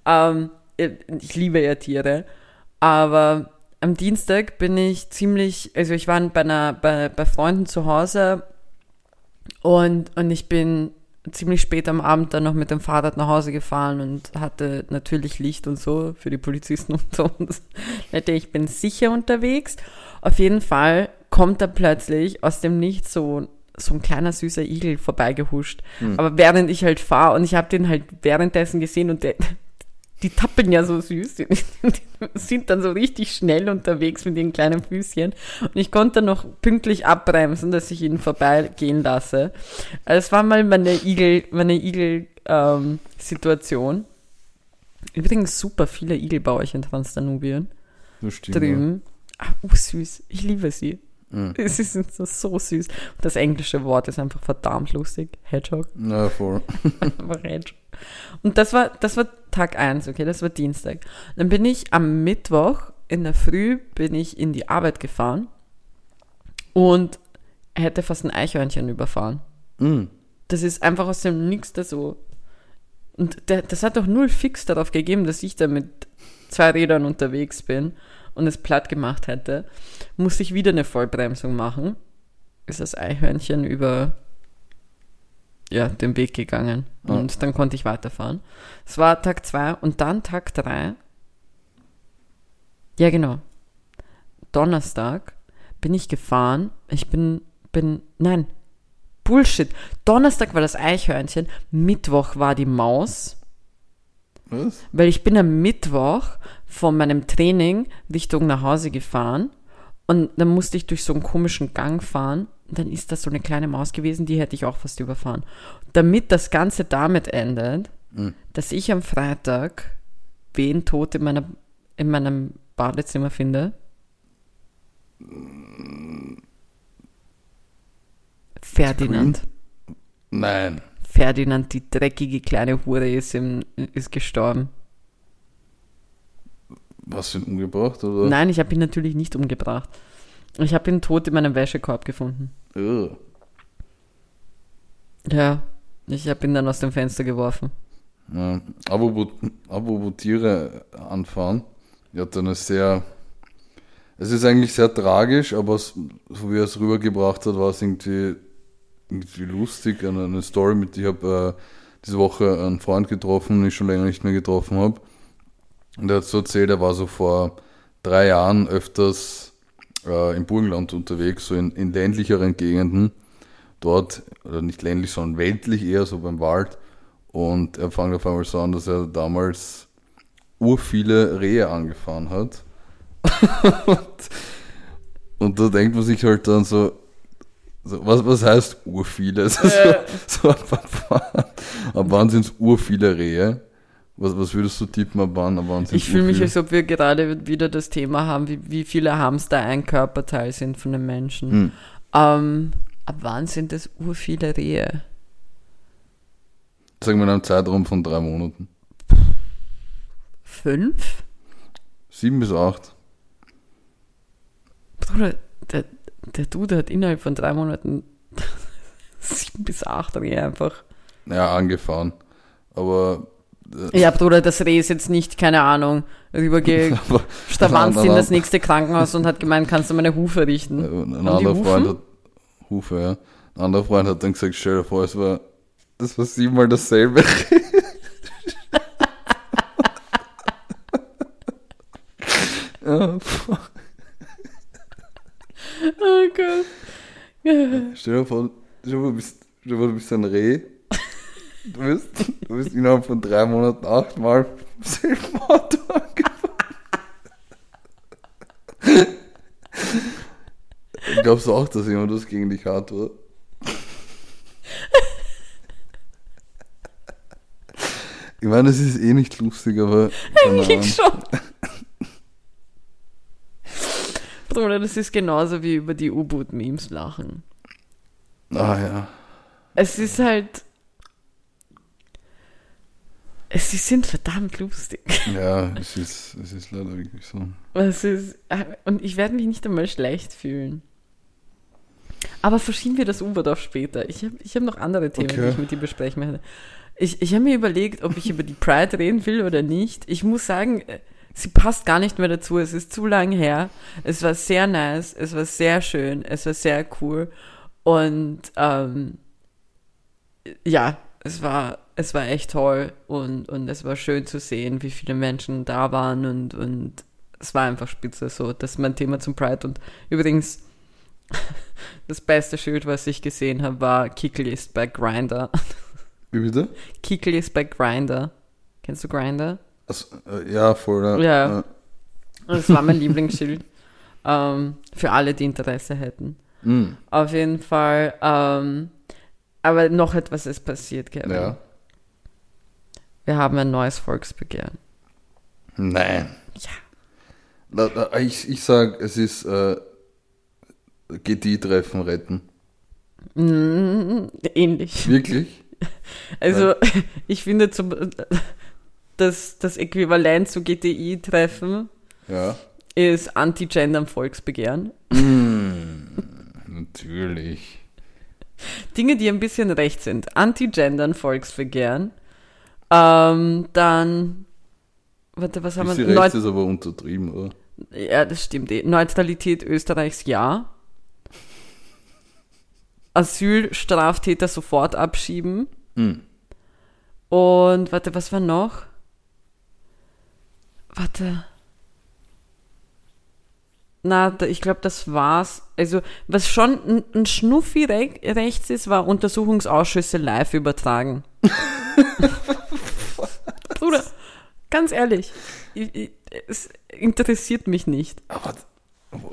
Speaker 1: Ähm, ich liebe ja Tiere, aber am Dienstag bin ich ziemlich, also ich war bei, einer, bei, bei Freunden zu Hause und, und ich bin ziemlich spät am Abend dann noch mit dem Fahrrad nach Hause gefahren und hatte natürlich Licht und so für die Polizisten und so. Das- ich bin sicher unterwegs. Auf jeden Fall kommt da plötzlich aus dem Nichts so, so ein kleiner süßer Igel vorbeigehuscht. Aber während ich halt fahre und ich habe den halt währenddessen gesehen und der, die tappeln ja so süß, die, sind dann so richtig schnell unterwegs mit ihren kleinen Füßchen und ich konnte noch pünktlich abbremsen, dass ich ihn vorbeigehen lasse. Also es war mal meine Igel, meine Igel ähm. Übrigens super viele Igel bei euch in Transdanubien
Speaker 2: Das stimmt. Ja.
Speaker 1: drüben. Ah, oh, süß. Ich liebe sie.
Speaker 2: Mhm.
Speaker 1: Es ist so, süß. Das englische Wort ist einfach verdammt lustig. Hedgehog.
Speaker 2: Ja, voll.
Speaker 1: Einfach Hedgehog. Und das war, das war Tag 1, okay, das war Dienstag. Dann bin ich am Mittwoch in der Früh bin ich in die Arbeit gefahren und hätte fast ein Eichhörnchen überfahren.
Speaker 2: Mhm.
Speaker 1: Das ist einfach aus dem Nix da so. Und der, das hat doch null Fix darauf gegeben, dass ich da mit zwei Rädern unterwegs bin und es platt gemacht hätte. Musste ich wieder eine Vollbremsung machen. Ist das Eichhörnchen über ja, den Weg gegangen. Und dann konnte ich weiterfahren. Es war Tag zwei und dann Tag drei. Ja, genau. Donnerstag bin ich gefahren. Ich bin, bin, nein, Bullshit. Donnerstag war das Eichhörnchen, Mittwoch war die Maus,
Speaker 2: Was?
Speaker 1: weil ich bin am Mittwoch von meinem Training Richtung nach Hause gefahren und dann musste ich durch so einen komischen Gang fahren und dann ist das so eine kleine Maus gewesen, die hätte ich auch fast überfahren. Damit das Ganze damit endet,
Speaker 2: Mhm.
Speaker 1: dass ich am Freitag wen tot in, meiner, in meinem Badezimmer finde. Ferdinand.
Speaker 2: Nein.
Speaker 1: Ferdinand, die dreckige kleine Hure, ist, im, ist gestorben.
Speaker 2: Was für ein umgebracht, oder?
Speaker 1: Nein, ich habe ihn natürlich nicht umgebracht. Ich habe ihn tot in meinem Wäschekorb gefunden.
Speaker 2: Ugh.
Speaker 1: Ja, ich habe ihn dann aus dem Fenster geworfen.
Speaker 2: Ja. Apropos, apropos Tiere anfahren. Ich hatte eine sehr. Es ist eigentlich sehr tragisch, aber so wie er es rübergebracht hat, war es irgendwie, irgendwie lustig. Eine, eine Story mit, ich habe äh, diese Woche einen Freund getroffen, den ich schon länger nicht mehr getroffen habe. Und er hat so erzählt, er war so vor drei Jahren öfters äh, im Burgenland unterwegs, so in, in ländlicheren Gegenden. Dort, oder nicht ländlich, sondern weltlich eher, so beim Wald. Und er fängt auf einmal so an, dass er damals urviele Rehe angefahren hat. und, und da denkt man sich halt dann so, so was, was heißt urviele? Also so, so ab, ab, ab wann sind es urviele Rehe? Was, was würdest du tippen, ab wann, ab wann sind's
Speaker 1: Ich fühle mich,
Speaker 2: urviele?
Speaker 1: als ob wir gerade wieder das Thema haben, wie, wie viele Hamster ein Körperteil sind von einem Menschen.
Speaker 2: Hm.
Speaker 1: Ähm, ab wann sind es ur viele Rehe?
Speaker 2: Sagen wir in einem Zeitraum von drei Monaten.
Speaker 1: Fünf?
Speaker 2: Sieben bis acht.
Speaker 1: Bruder, der, der Dude hat innerhalb von drei Monaten sieben bis acht Rehe einfach.
Speaker 2: Ja, angefahren. Aber
Speaker 1: Ja, Bruder, das Reh ist jetzt nicht, keine Ahnung, rübergestravanzt
Speaker 2: aber-
Speaker 1: in das nächste Krankenhaus und hat gemeint, kannst du meine Hufe richten?
Speaker 2: Äh, Ein anderer? Freund hat Hufe, ja. Ein anderer Freund hat dann gesagt, stell dir vor, es war das war siebenmal dasselbe. ja,
Speaker 1: Oh Gott.
Speaker 2: stell dir vor, du bist, stell dir vor, du bist ein Reh. Du bist, du bist innerhalb von drei Monaten achtmal Auto angefahren. Glaubst du auch, dass jemand was gegen dich hat, oder? Ich meine, es ist eh nicht lustig, aber.
Speaker 1: Eigentlich schon. Bruder, das ist genauso wie über die U-Boot-Memes lachen.
Speaker 2: Ah ja.
Speaker 1: Es ist halt. Sie sind verdammt lustig.
Speaker 2: Ja, es ist, es ist leider wirklich so.
Speaker 1: Es ist, und ich werde mich nicht einmal schlecht fühlen. Aber verschieben wir das U-Boot auf später. Ich habe ich hab noch andere Themen,
Speaker 2: Okay.
Speaker 1: die ich mit dir besprechen möchte. Ich, ich habe mir überlegt, ob ich über die Pride reden will oder nicht. Ich muss sagen, äh, sie passt gar nicht mehr dazu. Es ist zu lang her. Es war sehr nice. Es war sehr schön. Es war sehr cool. Und ähm, ja, es war, es war echt toll und, und es war schön zu sehen, wie viele Menschen da waren und, und es war einfach spitze so. Das ist mein Thema zum Pride. Und übrigens, das beste Schild, was ich gesehen habe, war Kickel ist bei Grinder.
Speaker 2: Wie bitte?
Speaker 1: Kickel ist bei Grinder. Kennst du Grinder?
Speaker 2: Also, äh, ja, voll. Ja.
Speaker 1: Ja.
Speaker 2: Äh,
Speaker 1: Das war mein Lieblingsschild. Ähm, für alle, die Interesse hätten.
Speaker 2: mh,
Speaker 1: Auf jeden Fall. Ähm, aber noch etwas ist passiert, Kevin.
Speaker 2: ja.
Speaker 1: Wir haben ein neues Volksbegehren.
Speaker 2: Nein.
Speaker 1: Ja.
Speaker 2: Ich, ich sag, es ist, äh, GTI-Treffen retten.
Speaker 1: Mm, ähnlich.
Speaker 2: Wirklich?
Speaker 1: Also, ich finde zum, das, das Äquivalent zu GTI-Treffen
Speaker 2: Ja.
Speaker 1: ist Anti-Gender Volksbegehren.
Speaker 2: Natürlich.
Speaker 1: Dinge, die ein bisschen recht sind. Anti-Gender im Volksbegehren. Ähm, dann, warte, was haben wir?
Speaker 2: rechts
Speaker 1: Neu
Speaker 2: ist aber untertrieben, oder?
Speaker 1: ja, das stimmt eh. Neutralität Österreichs ja. Asylstraftäter sofort abschieben.
Speaker 2: Hm.
Speaker 1: Und warte, was war noch? Warte. Na, ich glaube, das war's. Also, was schon ein, ein Schnuffi re rechts ist, war Untersuchungsausschüsse live übertragen. Bruder, ganz ehrlich, ich, ich, es interessiert mich nicht.
Speaker 2: Aber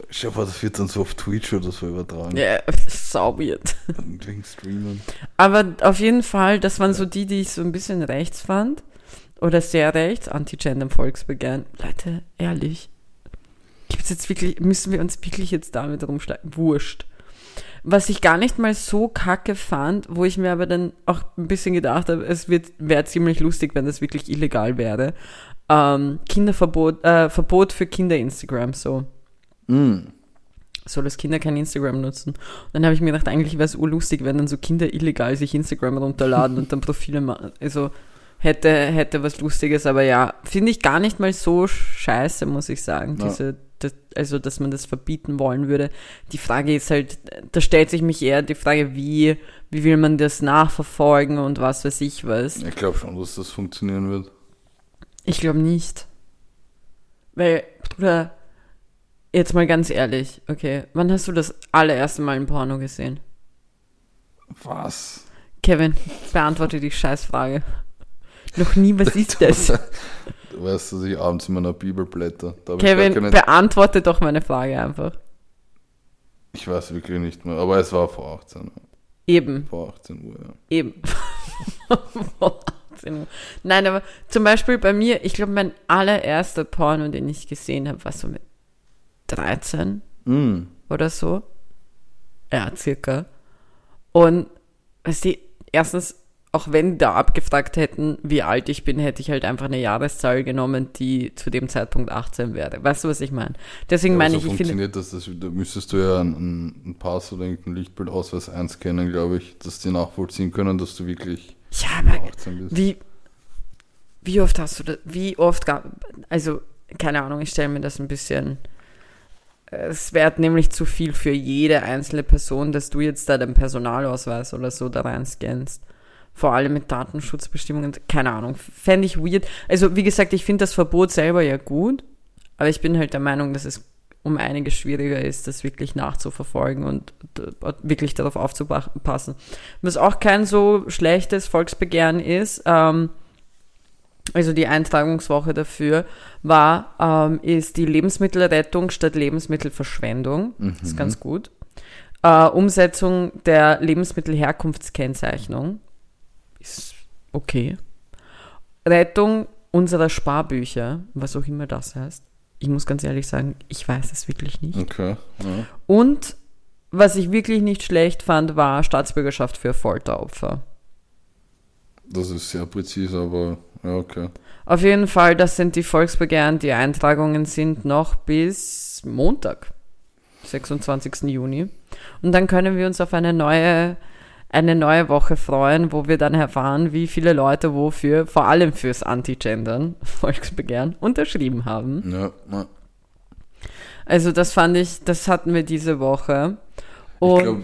Speaker 2: schau mal, das wird dann so auf Twitch oder so übertragen.
Speaker 1: Ja, sau weird.
Speaker 2: Wegen.
Speaker 1: Aber auf jeden Fall, das waren so die, die ich so ein bisschen rechts fand. Oder sehr rechts, Anti-Gender im Volksbegehren. Leute, ehrlich. Gibt's jetzt wirklich, müssen wir uns wirklich jetzt damit rumschlagen? Wurscht. Was ich gar nicht mal so kacke fand, wo ich mir aber dann auch ein bisschen gedacht habe, es wird, wäre ziemlich lustig, wenn das wirklich illegal wäre. Ähm, Kinderverbot, äh, Verbot für Kinder Instagram, so.
Speaker 2: Hm.
Speaker 1: so dass Kinder kein Instagram nutzen. Und dann habe ich mir gedacht, eigentlich wäre es urlustig, wenn dann so Kinder illegal sich Instagram runterladen und dann Profile machen. Also hätte, hätte was Lustiges, aber ja, finde ich gar nicht mal so scheiße, muss ich sagen.
Speaker 2: Ja.
Speaker 1: Diese, das, also, dass man das verbieten wollen würde. Die Frage ist halt, da stellt sich mich eher die Frage, wie, wie will man das nachverfolgen und was weiß ich was.
Speaker 2: Ich glaube schon, dass das funktionieren wird.
Speaker 1: Ich glaube nicht. Weil, Bruder, jetzt mal ganz ehrlich, okay, wann hast du das allererste Mal ein Porno gesehen?
Speaker 2: Was?
Speaker 1: Kevin, beantworte die Scheißfrage. Noch nie, was ist das?
Speaker 2: Du weißt, dass ich abends in meiner Bibel blätter.
Speaker 1: Kevin, beantworte doch meine Frage einfach.
Speaker 2: ich weiß wirklich nicht mehr, aber es war vor 18.
Speaker 1: Eben,
Speaker 2: Vor 18 Uhr, ja.
Speaker 1: eben. Nein, aber zum Beispiel bei mir, ich glaube, mein allererster Porno, den ich gesehen habe, war so mit 13
Speaker 2: Hm.
Speaker 1: oder so. Ja, circa. Und weißt du, erstens, auch wenn die da abgefragt hätten, wie alt ich bin, hätte ich halt einfach eine Jahreszahl genommen, die zu dem Zeitpunkt 18 wäre. Weißt du, was ich meine? Deswegen
Speaker 2: Ja,
Speaker 1: meine
Speaker 2: so
Speaker 1: ich, ich finde.
Speaker 2: das, das, da müsstest du ja einen, einen Pass oder irgendeinen Lichtbildausweis einscannen, glaube ich, dass die nachvollziehen können, dass du wirklich
Speaker 1: Ja, aber
Speaker 2: 18 bist.
Speaker 1: wie, wie oft hast du das, wie oft gab, also, keine Ahnung, ich stelle mir das ein bisschen, es wäre nämlich zu viel für jede einzelne Person, dass du jetzt da den Personalausweis oder so da reinscannst. Vor allem mit Datenschutzbestimmungen, keine Ahnung, fände ich weird. Also, wie gesagt, ich finde das Verbot selber ja gut, aber ich bin halt der Meinung, dass es um einiges schwieriger ist, das wirklich nachzuverfolgen und wirklich darauf aufzupassen. Was auch kein so schlechtes Volksbegehren ist, ähm, also die Eintragungswoche dafür war, ähm, ist die Lebensmittelrettung statt Lebensmittelverschwendung. Das ist ganz gut. Äh, Umsetzung der Lebensmittelherkunftskennzeichnung ist okay. Rettung unserer Sparbücher, was auch immer das heißt. Ich muss ganz ehrlich sagen, ich weiß es wirklich nicht.
Speaker 2: Okay. Ja.
Speaker 1: Und was ich wirklich nicht schlecht fand, war Staatsbürgerschaft für Folteropfer.
Speaker 2: Das ist sehr präzise, aber ja, okay.
Speaker 1: Auf jeden Fall, das sind die Volksbegehren. Die Eintragungen sind noch bis Montag, 26. Juni. Und dann können wir uns auf eine neue, eine neue Woche freuen, wo wir dann erfahren, wie viele Leute wofür, vor allem fürs Anti-Gendern, Volksbegehren, unterschrieben haben.
Speaker 2: Ja, ja.
Speaker 1: Also das fand ich, das hatten wir diese Woche.
Speaker 2: Ich
Speaker 1: Und
Speaker 2: glaube,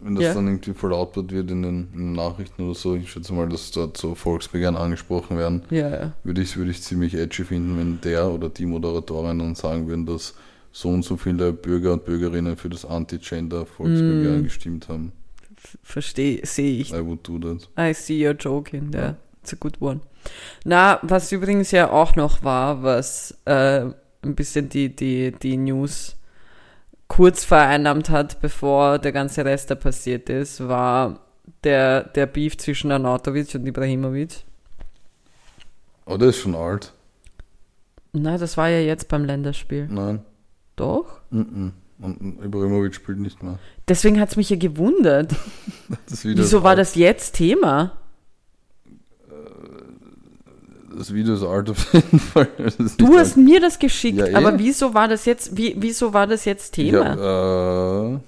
Speaker 2: wenn das
Speaker 1: Ja.
Speaker 2: dann irgendwie verlautbart wird in den, in den Nachrichten oder so, ich schätze mal, dass dort so Volksbegehren angesprochen werden,
Speaker 1: ja,
Speaker 2: würde ich würde ich ziemlich edgy finden, wenn der oder die Moderatorin dann sagen würden, dass so und so viele Bürger und Bürgerinnen für das Anti-Gender-Volksbegehren
Speaker 1: Mm.
Speaker 2: gestimmt haben.
Speaker 1: Verstehe, sehe ich.
Speaker 2: I would do that.
Speaker 1: I see your joke in there.
Speaker 2: Ja.
Speaker 1: It's a good one. Na, was übrigens ja auch noch war, was äh, ein bisschen die, die, die News kurz vereinnahmt hat, bevor der ganze Rest da passiert ist, war der, der Beef zwischen Arnautovic und Ibrahimovic.
Speaker 2: Oh, der ist schon alt.
Speaker 1: Na, das war ja jetzt beim Länderspiel.
Speaker 2: Nein.
Speaker 1: Doch?
Speaker 2: Mm -mm. Und Ibrahimovic spielt nicht mehr.
Speaker 1: Deswegen hat es mich ja gewundert. Wieso war das jetzt Thema?
Speaker 2: Das Video ist alt auf jeden Fall.
Speaker 1: Du hast mir das geschickt,
Speaker 2: Ja, eh.
Speaker 1: aber wieso war das jetzt, wie, wieso war das jetzt. Thema?
Speaker 2: Ja, äh,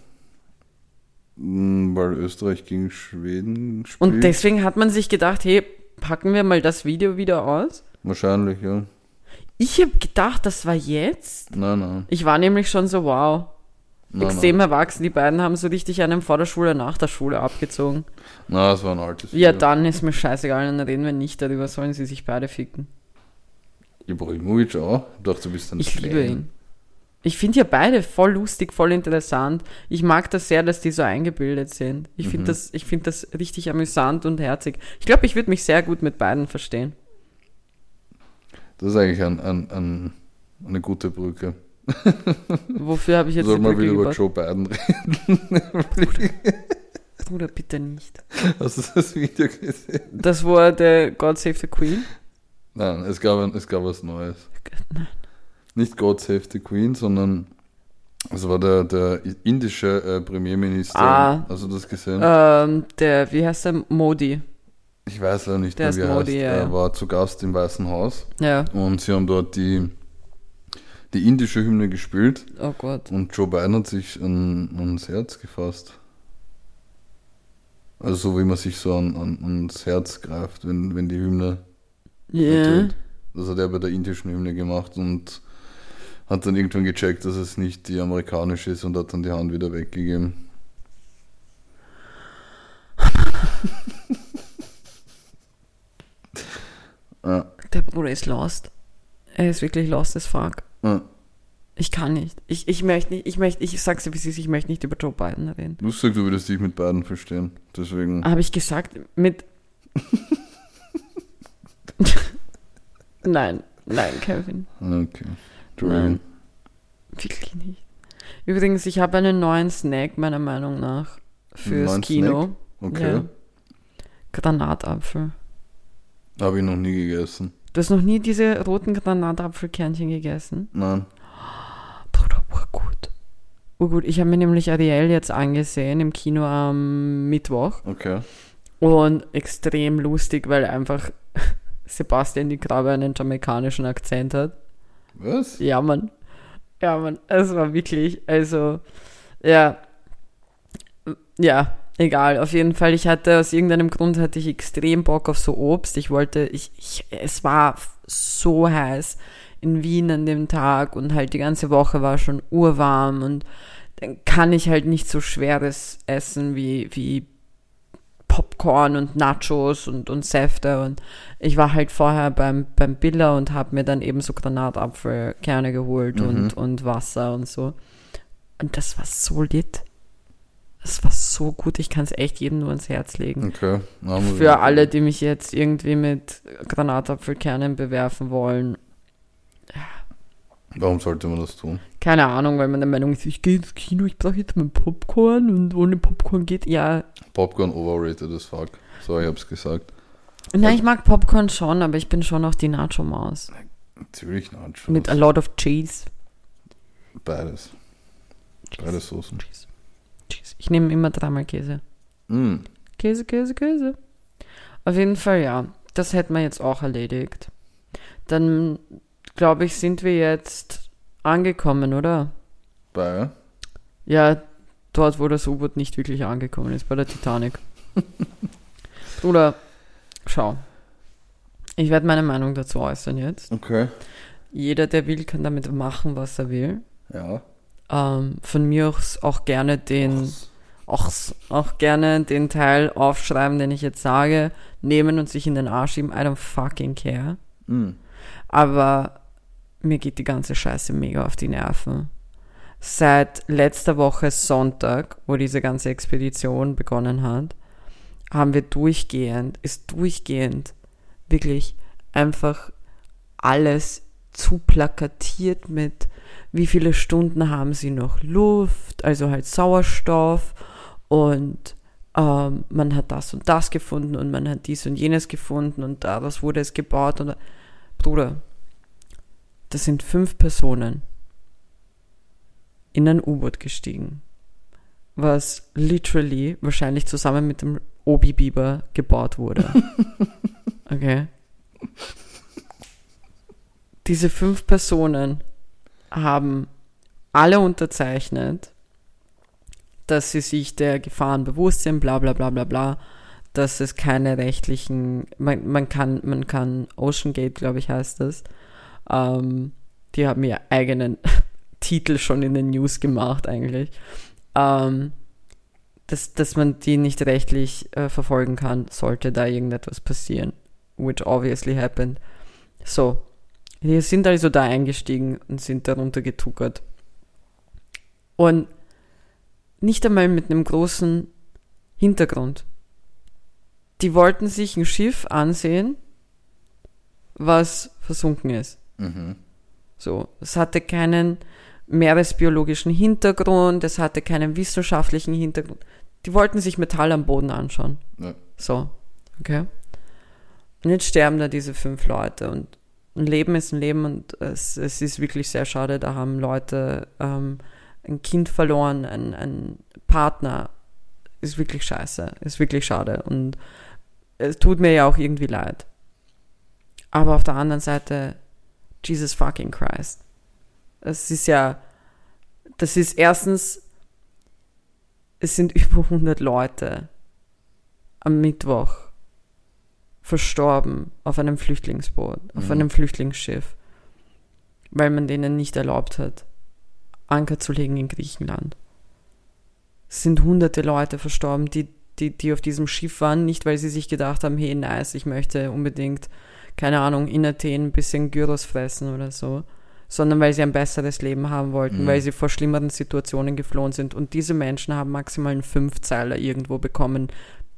Speaker 2: mh, weil Österreich gegen Schweden spielt.
Speaker 1: Und deswegen hat man sich gedacht, hey, packen wir mal das Video wieder aus?
Speaker 2: Wahrscheinlich, ja.
Speaker 1: Ich habe gedacht, das war jetzt.
Speaker 2: Nein, nein.
Speaker 1: Ich war nämlich schon so, wow,
Speaker 2: nein
Speaker 1: extrem erwachsen. Die beiden haben so richtig einen vor der Schule, nach der Schule abgezogen.
Speaker 2: Nein, nein, es war ein altes
Speaker 1: Ja,
Speaker 2: Video.
Speaker 1: dann ist mir scheißegal, dann reden wir nicht darüber, sollen sie sich beide ficken.
Speaker 2: Ibrahimovic auch. Ich dachte, du bist ein
Speaker 1: Ich
Speaker 2: Fan.
Speaker 1: liebe ihn. Ich finde ja beide voll lustig, voll interessant. Ich mag das sehr, dass die so eingebildet sind. Ich
Speaker 2: Mhm.
Speaker 1: finde das, ich find das richtig amüsant und herzig. Ich glaube, ich würde mich sehr gut mit beiden verstehen.
Speaker 2: Das ist eigentlich ein, ein, ein, eine gute Brücke.
Speaker 1: Wofür habe ich jetzt
Speaker 2: Soll
Speaker 1: die
Speaker 2: mal
Speaker 1: Brücke
Speaker 2: wieder über? Joe Biden reden.
Speaker 1: Bruder, bitte nicht.
Speaker 2: Hast du das Video gesehen?
Speaker 1: Das war der God Save the Queen.
Speaker 2: Nein, es gab, ein- es gab was Neues.
Speaker 1: Nein.
Speaker 2: Nicht God Save the Queen, sondern es war der, der indische äh, Premierminister.
Speaker 1: Ah.
Speaker 2: Hast du das gesehen?
Speaker 1: Ähm, der, wie heißt der? Modi.
Speaker 2: Ich weiß ja nicht
Speaker 1: der
Speaker 2: mehr, wie er
Speaker 1: Modi,
Speaker 2: heißt.
Speaker 1: ja,
Speaker 2: Er
Speaker 1: ja.
Speaker 2: war zu Gast im Weißen Haus
Speaker 1: Ja.
Speaker 2: und sie haben dort die, die indische Hymne gespielt
Speaker 1: Oh Gott.
Speaker 2: und Joe Biden hat sich an, ans Herz gefasst. Also so wie man sich so an, an, ans Herz greift, wenn, wenn die Hymne ertönt. Das hat er bei der indischen Hymne gemacht und hat dann irgendwann gecheckt, dass es nicht die amerikanische ist und hat dann die Hand wieder weggegeben. ja,
Speaker 1: Der Bruder ist lost. Er ist wirklich lost as fuck.
Speaker 2: Ja.
Speaker 1: Ich kann nicht. Ich, ich möchte nicht, ich möchte, ich sag's dir, wie ist, ich möchte nicht über Joe Biden reden.
Speaker 2: Du du würdest dich mit beiden verstehen. Deswegen.
Speaker 1: Habe ich gesagt, mit. nein, nein, Kevin.
Speaker 2: Okay.
Speaker 1: Nein. Wirklich nicht. Übrigens, ich habe einen neuen Snack, meiner Meinung nach, fürs Kino.
Speaker 2: Okay.
Speaker 1: Ja. Granatapfel.
Speaker 2: Habe ich noch nie gegessen.
Speaker 1: Du hast noch nie diese roten Granatapfelkernchen gegessen?
Speaker 2: Nein.
Speaker 1: Bruder, urgut. Urgut. Ich habe mir nämlich Ariel jetzt angesehen im Kino am Mittwoch.
Speaker 2: Okay.
Speaker 1: Und extrem lustig, weil einfach Sebastian die Grabe einen jamaikanischen Akzent hat.
Speaker 2: Was?
Speaker 1: Ja, Mann. Ja, Mann. Es war wirklich, also, ja. Ja, egal. Auf jeden Fall, ich hatte, aus irgendeinem Grund hatte ich extrem Bock auf so Obst. Ich wollte, ich, ich, es war so heiß in Wien an dem Tag und halt die ganze Woche war schon urwarm und dann kann ich halt nicht so schweres essen wie, wie Popcorn und Nachos und, und Säfte und ich war halt vorher beim, beim Biller und habe mir dann eben so Granatapfelkerne geholt
Speaker 2: Mhm.
Speaker 1: und, und Wasser und so. Und das war so lit. Das war so gut, ich kann es echt jedem nur ans Herz legen.
Speaker 2: Okay.
Speaker 1: Für alle, die mich jetzt irgendwie mit Granatapfelkernen bewerfen wollen.
Speaker 2: Warum sollte man das tun?
Speaker 1: Keine Ahnung, weil man der Meinung ist, ich gehe ins Kino, ich brauche jetzt mein Popcorn und ohne Popcorn geht. Ja,
Speaker 2: Popcorn overrated as fuck. So, ich hab's gesagt.
Speaker 1: nein, ich mag Popcorn schon, aber ich bin schon noch die Nacho-Maus.
Speaker 2: Natürlich Nachos.
Speaker 1: Mit a lot of cheese.
Speaker 2: Beides. Beide Soßen.
Speaker 1: Cheese. Ich nehme immer dreimal Käse.
Speaker 2: Mm.
Speaker 1: Käse, Käse, Käse. Auf jeden Fall, ja. Das hätten wir jetzt auch erledigt. Dann, glaube ich, sind wir jetzt angekommen, oder?
Speaker 2: Bei?
Speaker 1: Ja, dort, wo das U-Boot nicht wirklich angekommen ist, bei der Titanic. Bruder, schau. Ich werde meine Meinung dazu äußern jetzt.
Speaker 2: Okay.
Speaker 1: Jeder, der will, kann damit machen, was er will.
Speaker 2: Ja.
Speaker 1: Ähm, von mir aus auch gerne den, auch, auch gerne den Teil aufschreiben, den ich jetzt sage, nehmen und sich in den Arsch schieben. I don't fucking care.
Speaker 2: Mm.
Speaker 1: Aber mir geht die ganze Scheiße mega auf die Nerven. Seit letzter Woche Sonntag, wo diese ganze Expedition begonnen hat, haben wir durchgehend, ist durchgehend wirklich einfach alles zu plakatiert mit, wie viele Stunden haben sie noch Luft, also halt Sauerstoff und ähm, man hat das und das gefunden und man hat dies und jenes gefunden und daraus wurde es gebaut und Bruder, das sind fünf Personen in ein U-Boot gestiegen, was literally wahrscheinlich zusammen mit dem Obi-Biber gebaut wurde. Okay. Diese fünf Personen haben alle unterzeichnet, dass sie sich der Gefahren bewusst sind, bla bla bla bla bla, dass es keine rechtlichen, man, man kann, man kann Ocean Gate, glaube ich, heißt das. Ähm, die haben ihr eigenen Titel schon in den News gemacht eigentlich. Ähm, dass, dass man die nicht rechtlich äh, verfolgen kann, sollte da irgendetwas passieren. Which obviously happened. So. Die sind also da eingestiegen und sind darunter getuckert. Und nicht einmal mit einem großen Hintergrund. Die wollten sich ein Schiff ansehen, was versunken ist.
Speaker 2: Mhm.
Speaker 1: So, es hatte keinen meeresbiologischen Hintergrund, es hatte keinen wissenschaftlichen Hintergrund. Die wollten sich Metall am Boden anschauen.
Speaker 2: Ja.
Speaker 1: So, okay. Und jetzt sterben da diese fünf Leute und ein Leben ist ein Leben und es, es ist wirklich sehr schade. Da haben Leute ähm, ein Kind verloren, ein, ein Partner. Ist wirklich scheiße, ist wirklich schade und es tut mir ja auch irgendwie leid. Aber auf der anderen Seite, Jesus fucking Christ. Es ist ja, das ist erstens, es sind über 100 Leute am Mittwoch verstorben auf einem Flüchtlingsboot, auf
Speaker 2: Mhm.
Speaker 1: einem Flüchtlingsschiff, weil man denen nicht erlaubt hat, Anker zu legen in Griechenland. Es sind hunderte Leute verstorben, die, die, die auf diesem Schiff waren, nicht weil sie sich gedacht haben, hey, nice, ich möchte unbedingt, keine Ahnung, in Athen ein bisschen Gyros fressen oder so, sondern weil sie ein besseres Leben haben wollten,
Speaker 2: Mhm.
Speaker 1: weil sie vor schlimmeren Situationen geflohen sind. Und diese Menschen haben maximal einen Fünfzeiler irgendwo bekommen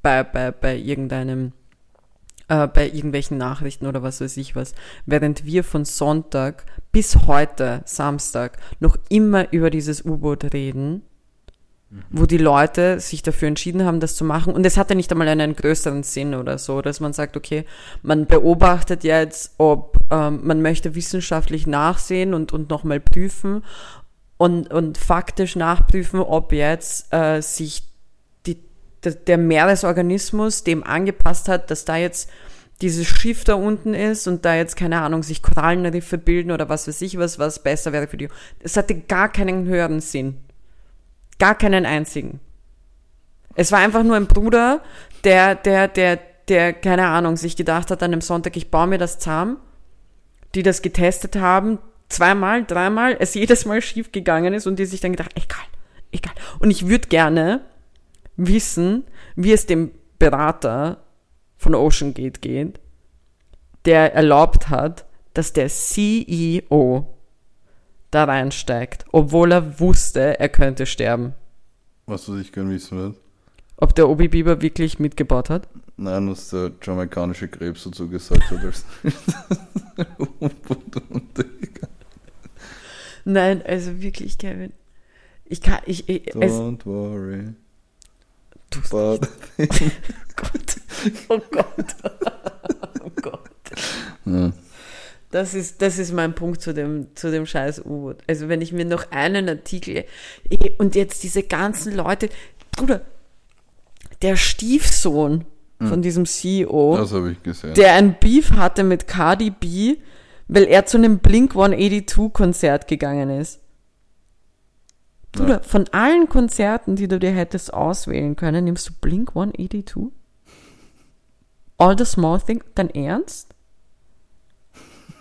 Speaker 1: bei, bei, bei irgendeinem, äh, bei irgendwelchen Nachrichten oder was weiß ich was. Während wir von Sonntag bis heute, Samstag, noch immer über dieses U-Boot reden, wo die Leute sich dafür entschieden haben, das zu machen. Und es hatte nicht einmal einen größeren Sinn oder so, dass man sagt, okay, man beobachtet jetzt, ob ähm, man möchte wissenschaftlich nachsehen und, und nochmal prüfen und, und faktisch nachprüfen, ob jetzt äh, sich der, der Meeresorganismus dem angepasst hat, dass da jetzt dieses Schiff da unten ist und da jetzt, keine Ahnung, sich Korallenriffe bilden oder was weiß ich was, was besser wäre für die. Es hatte gar keinen höheren Sinn. Gar keinen einzigen. Es war einfach nur ein Bruder, der, der, der, der, keine Ahnung, sich gedacht hat an einem Sonntag, ich baue mir das zahm, die das getestet haben, zweimal, dreimal, es jedes Mal schief gegangen ist und die sich dann gedacht, egal, egal. Und ich würde gerne wissen, wie es dem Berater von Ocean Gate geht, der erlaubt hat, dass der CEO da reinsteigt, obwohl er wusste, er könnte sterben.
Speaker 2: Was du ich gerne wissen will.
Speaker 1: Ob der Obi Bieber wirklich mitgebaut hat?
Speaker 2: Nein, was der jamaikanische Krebs dazu gesagt hat. Als
Speaker 1: Nein, also wirklich, Kevin. Ich kann, ich, ich es,
Speaker 2: Don't worry.
Speaker 1: Tu's
Speaker 2: But
Speaker 1: Gott. Oh Gott. Oh Gott.
Speaker 2: ja.
Speaker 1: Das ist, das ist mein Punkt zu dem, zu dem scheiß U-Boot. Also wenn ich mir noch einen Artikel, eh, und jetzt diese ganzen Leute, Bruder, der Stiefsohn von diesem CEO,
Speaker 2: Das habe ich gesehen.
Speaker 1: der ein Beef hatte mit Cardi B, weil er zu einem Blink 182 Konzert gegangen ist. Bruder, von allen Konzerten, die du dir hättest auswählen können, nimmst du Blink 182? All the small things? Dein Ernst?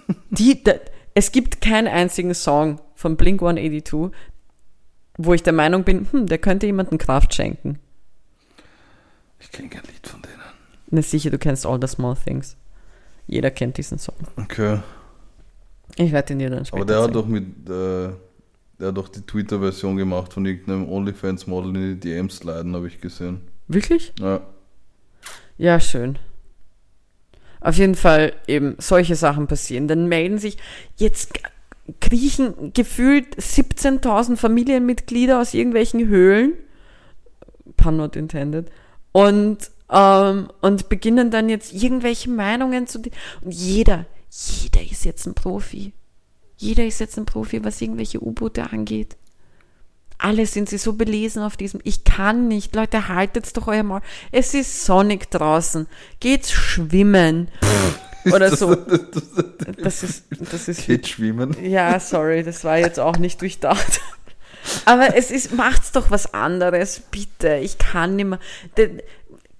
Speaker 1: Die, da, es gibt keinen einzigen Song von Blink 182, wo ich der Meinung bin, hm, der könnte jemandem Kraft schenken.
Speaker 2: ich kenne kein Lied von denen.
Speaker 1: Na sicher, du kennst All the Small Things. Jeder kennt diesen Song.
Speaker 2: Okay.
Speaker 1: Ich werde ihn dir dann später
Speaker 2: Aber der hat doch mit, äh, der hat doch die Twitter-Version gemacht von irgendeinem OnlyFans-Model in die DMs leiden, habe ich gesehen.
Speaker 1: Wirklich?
Speaker 2: Ja.
Speaker 1: Ja, schön. Auf jeden Fall eben solche Sachen passieren. Dann melden sich jetzt kriechen gefühlt 17.000 Familienmitglieder aus irgendwelchen Höhlen, pun not intended, und, ähm, und beginnen dann jetzt irgendwelche Meinungen zu, und jeder, jeder ist jetzt ein Profi. Jeder ist jetzt ein Profi, was irgendwelche U-Boote angeht. alle sind sie so belesen auf diesem, ich kann nicht, Leute, haltet's doch euer Maul. Es ist sonnig draußen. Geht's schwimmen. Oder so. Das ist, das ist,
Speaker 2: Geht schwimmen.
Speaker 1: ja, sorry, das war jetzt auch nicht durchdacht. Aber es ist, macht's doch was anderes, bitte. Ich kann nicht mehr.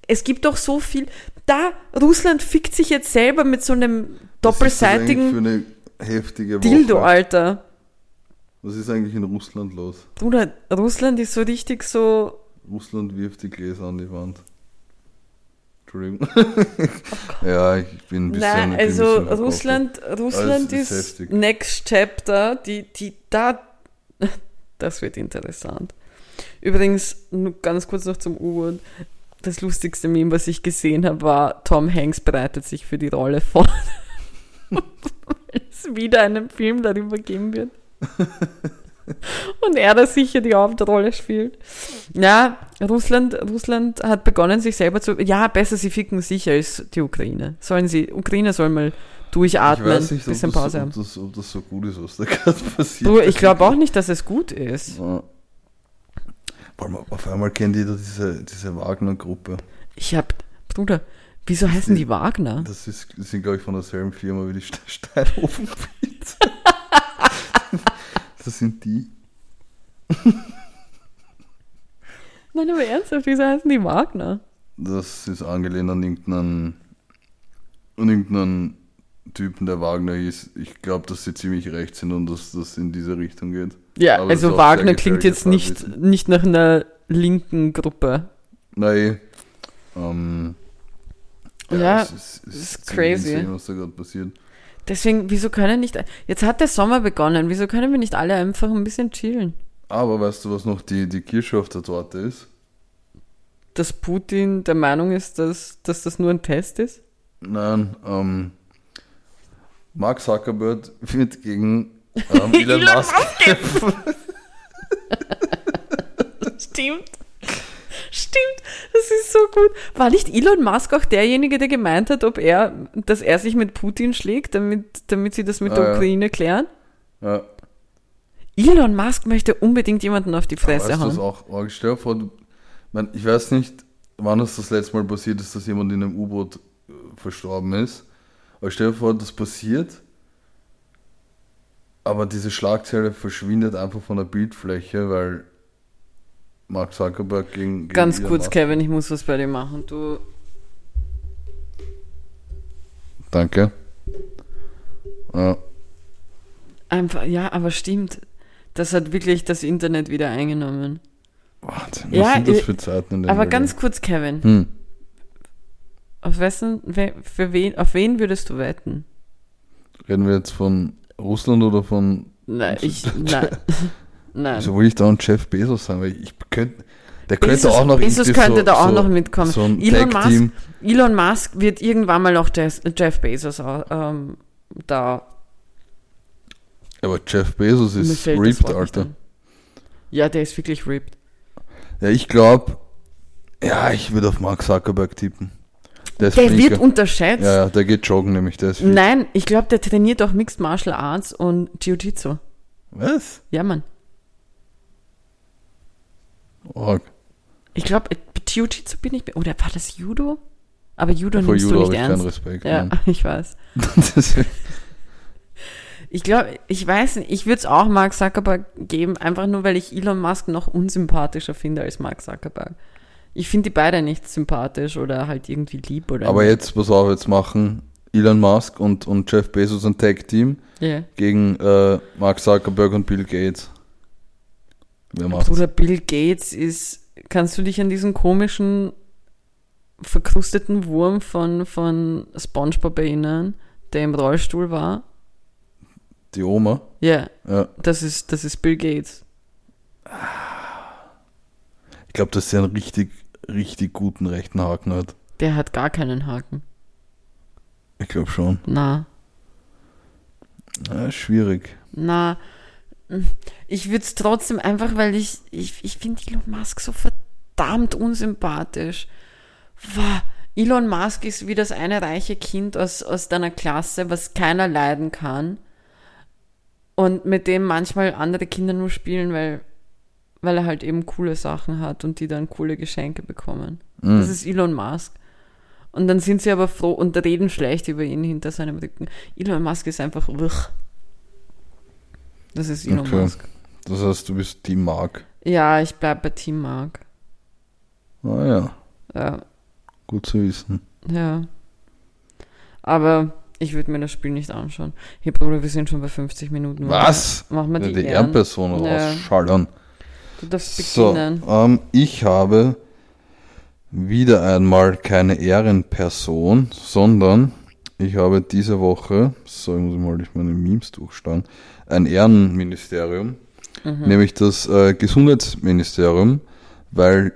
Speaker 1: Es gibt doch so viel. Da, Russland fickt sich jetzt selber mit so einem doppelseitigen
Speaker 2: heftige
Speaker 1: Dildo,
Speaker 2: Woche?
Speaker 1: Alter.
Speaker 2: Was ist eigentlich in Russland los?
Speaker 1: Bruder, Russland ist so richtig so.
Speaker 2: Russland wirft die Gläser an die Wand. Entschuldigung. ja, ich bin ein bisschen.
Speaker 1: Nein, also
Speaker 2: bisschen.
Speaker 1: Russland, Russland
Speaker 2: ist
Speaker 1: ist. Next Chapter, die, die, da, das wird interessant. Übrigens, nur ganz kurz noch zum U-Boot. Das lustigste Meme, was ich gesehen habe, war, Tom Hanks bereitet sich für die Rolle vor. Es wieder einen Film darüber geben wird. Und er da sicher die Hauptrolle spielt. Ja, Russland, Russland hat begonnen, sich selber zu. Ja, besser sie ficken sich als die Ukraine. Sollen sie, Ukraine soll mal
Speaker 2: ich
Speaker 1: durchatmen,
Speaker 2: weiß nicht, ob
Speaker 1: bisschen
Speaker 2: das,
Speaker 1: Pause
Speaker 2: ob,
Speaker 1: haben.
Speaker 2: das, ob das so gut ist, was da gerade passiert.
Speaker 1: Du, ich glaube auch nicht, dass es gut ist.
Speaker 2: Ja. Auf einmal kennt jeder diese, diese Wagner-Gruppe.
Speaker 1: Ich hab, Bruder, wieso heißen die Wagner?
Speaker 2: Das, ist, die sind, glaube ich, von derselben Firma wie die Ste- Steinofenpizza. das sind die.
Speaker 1: Nein, aber ernsthaft, wieso heißen die Wagner?
Speaker 2: Das ist angelehnt an irgendeinen, an irgendeinen Typen, der Wagner hieß. Ich glaube, dass sie ziemlich recht sind und dass das in diese Richtung geht.
Speaker 1: Ja,
Speaker 2: Aber ist
Speaker 1: also Wagner klingt jetzt nicht, nicht nach einer linken Gruppe.
Speaker 2: Nein. Ähm,
Speaker 1: Ja,
Speaker 2: es ist, es
Speaker 1: ist
Speaker 2: ziemlich
Speaker 1: crazy.
Speaker 2: insane, was da gerade passiert.
Speaker 1: Deswegen, wieso können nicht, jetzt hat der Sommer begonnen, wieso können wir nicht alle einfach ein bisschen chillen?
Speaker 2: Aber weißt du, was noch die, die Kirsche auf der Torte ist?
Speaker 1: Dass Putin der Meinung ist, dass, dass das nur ein Test ist?
Speaker 2: Nein, ähm, Mark Zuckerberg wird gegen ähm, Elon Musk kämpfen.
Speaker 1: Stimmt. Stimmt, das ist so gut. War nicht Elon Musk auch derjenige, der gemeint hat, ob er, dass er sich mit Putin schlägt, damit, damit sie das mit
Speaker 2: Ah,
Speaker 1: der
Speaker 2: ja.
Speaker 1: Ukraine klären?
Speaker 2: Ja,
Speaker 1: Elon Musk möchte unbedingt jemanden auf die Fresse
Speaker 2: weißt du, was
Speaker 1: hauen.
Speaker 2: auch stell dir vor, du, mein, ich weiß nicht, wann es das letzte Mal passiert ist, dass jemand in einem U-Boot äh, verstorben ist. Aber stell dir vor, das passiert, aber diese Schlagzeile verschwindet einfach von der Bildfläche, weil Mark Zuckerberg gegen, gegen
Speaker 1: Ganz
Speaker 2: Elon
Speaker 1: kurz,
Speaker 2: Musk-
Speaker 1: Kevin, ich muss was bei dir machen. Du,
Speaker 2: Danke. Ja.
Speaker 1: einfach, ja, aber stimmt. Das hat wirklich das Internet wieder eingenommen.
Speaker 2: Wahnsinn, was
Speaker 1: Ja,
Speaker 2: sind das
Speaker 1: äh,
Speaker 2: für Zeiten in der
Speaker 1: Aber
Speaker 2: Welt?
Speaker 1: ganz kurz, Kevin,
Speaker 2: Hm.
Speaker 1: auf wessen, we- für wen, auf wen würdest du wetten?
Speaker 2: Reden wir jetzt von Russland oder von.
Speaker 1: Nein, ich, nein, nein.
Speaker 2: Wieso will ich da einen Jeff Bezos sagen? Weil ich könnte. Der könnte
Speaker 1: Bezos-
Speaker 2: auch noch
Speaker 1: Bezos könnte
Speaker 2: so,
Speaker 1: da auch
Speaker 2: so,
Speaker 1: noch mitkommen.
Speaker 2: So
Speaker 1: Elon Musk. Elon Musk wird irgendwann mal noch Jeff, Bezos ähm, da.
Speaker 2: Aber Jeff Bezos ist ripped, Alter.
Speaker 1: Ja, der ist wirklich ripped.
Speaker 2: Ja, ich glaube. Ja, ich würde auf Mark Zuckerberg tippen. Der
Speaker 1: Der wird unterschätzt.
Speaker 2: Ja, ja, der geht joggen nämlich. Der.
Speaker 1: Nein, ich glaube, der trainiert auch Mixed Martial Arts und Jiu-Jitsu.
Speaker 2: Was?
Speaker 1: Ja, Mann.
Speaker 2: Arg.
Speaker 1: Ich glaube, Jiu-Jitsu bin ich. Oder war das Judo? Aber Judo
Speaker 2: Vor
Speaker 1: nimmst
Speaker 2: Judo
Speaker 1: du nicht
Speaker 2: ich keinen
Speaker 1: ernst.
Speaker 2: Respekt.
Speaker 1: Ja,
Speaker 2: nein.
Speaker 1: ich weiß. Ich glaube, ich weiß nicht, ich würde es auch Mark Zuckerberg geben, einfach nur, weil ich Elon Musk noch unsympathischer finde als Mark Zuckerberg. Ich finde die beide nicht sympathisch oder halt irgendwie lieb oder.
Speaker 2: Aber jetzt, pass auf, jetzt machen Elon Musk und, und Jeff Bezos ein Tag-Team
Speaker 1: Ja.
Speaker 2: gegen äh, Mark Zuckerberg und Bill Gates. Wer macht's?
Speaker 1: Bruder Bill Gates ist. Kannst du dich an diesen komischen, verkrusteten Wurm von, von SpongeBob erinnern, der im Rollstuhl war?
Speaker 2: Die Oma?
Speaker 1: Ja,
Speaker 2: Ja.
Speaker 1: das ist, das ist Bill Gates.
Speaker 2: Ich glaube, dass er einen richtig, richtig guten rechten Haken hat.
Speaker 1: Der hat gar keinen Haken.
Speaker 2: Ich glaube schon.
Speaker 1: Na.
Speaker 2: Ja, schwierig.
Speaker 1: Na, ich würde es trotzdem einfach, weil ich, ich, ich finde Elon Musk so verdammt unsympathisch. Wow. Elon Musk ist wie das eine reiche Kind aus, aus deiner Klasse, was keiner leiden kann. Und mit dem manchmal andere Kinder nur spielen, weil, weil er halt eben coole Sachen hat und die dann coole Geschenke bekommen.
Speaker 2: Mhm.
Speaker 1: Das ist Elon Musk. Und dann sind sie aber froh und reden schlecht über ihn hinter seinem Rücken. Elon Musk ist einfach wich. Das ist Elon
Speaker 2: Okay.
Speaker 1: Musk.
Speaker 2: Das heißt, du bist Team Mark.
Speaker 1: Ja, ich bleib bei Team Mark.
Speaker 2: Ah ja,
Speaker 1: Ja,
Speaker 2: gut zu wissen.
Speaker 1: ja. Aber ich würde mir das Spiel nicht anschauen. Hey Bruder, wir sind schon bei 50 Minuten.
Speaker 2: Was?
Speaker 1: Machen wir
Speaker 2: Ja,
Speaker 1: die,
Speaker 2: die
Speaker 1: Ehren?
Speaker 2: Ehrenperson
Speaker 1: Ja.
Speaker 2: rausschallern.
Speaker 1: Du darfst
Speaker 2: So,
Speaker 1: beginnen.
Speaker 2: ähm, ich habe wieder einmal keine Ehrenperson, sondern ich habe diese Woche, so ich muss mal durch meine Memes durchschauen, ein Ehrenministerium,
Speaker 1: Mhm.
Speaker 2: nämlich das äh, Gesundheitsministerium, weil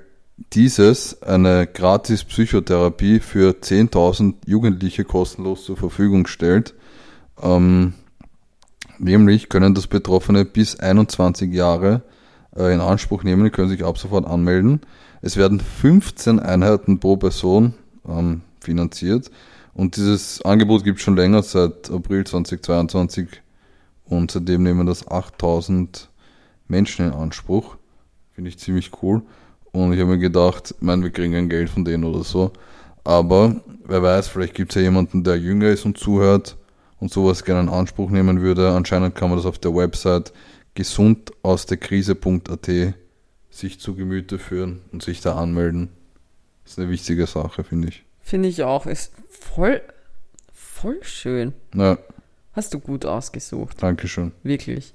Speaker 2: dieses eine gratis Psychotherapie für 10.000 Jugendliche kostenlos zur Verfügung stellt. Ähm, nämlich können das Betroffene bis 21 Jahre äh, in Anspruch nehmen, die können sich ab sofort anmelden. Es werden 15 Einheiten pro Person ähm, finanziert und dieses Angebot gibt es schon länger, seit April 2022 und seitdem nehmen das 8000 Menschen in Anspruch. Finde ich ziemlich cool. Und ich habe mir gedacht, ich meine, wir kriegen ein Geld von denen oder so. Aber wer weiß, vielleicht gibt es ja jemanden, der jünger ist und zuhört und sowas gerne in Anspruch nehmen würde. Anscheinend kann man das auf der Website gesundausderkrise.at sich zu Gemüte führen und sich da anmelden. Das ist eine wichtige Sache, finde ich.
Speaker 1: Finde ich auch. Ist voll, voll schön.
Speaker 2: Ja,
Speaker 1: Hast du gut ausgesucht.
Speaker 2: danke schön.
Speaker 1: Wirklich.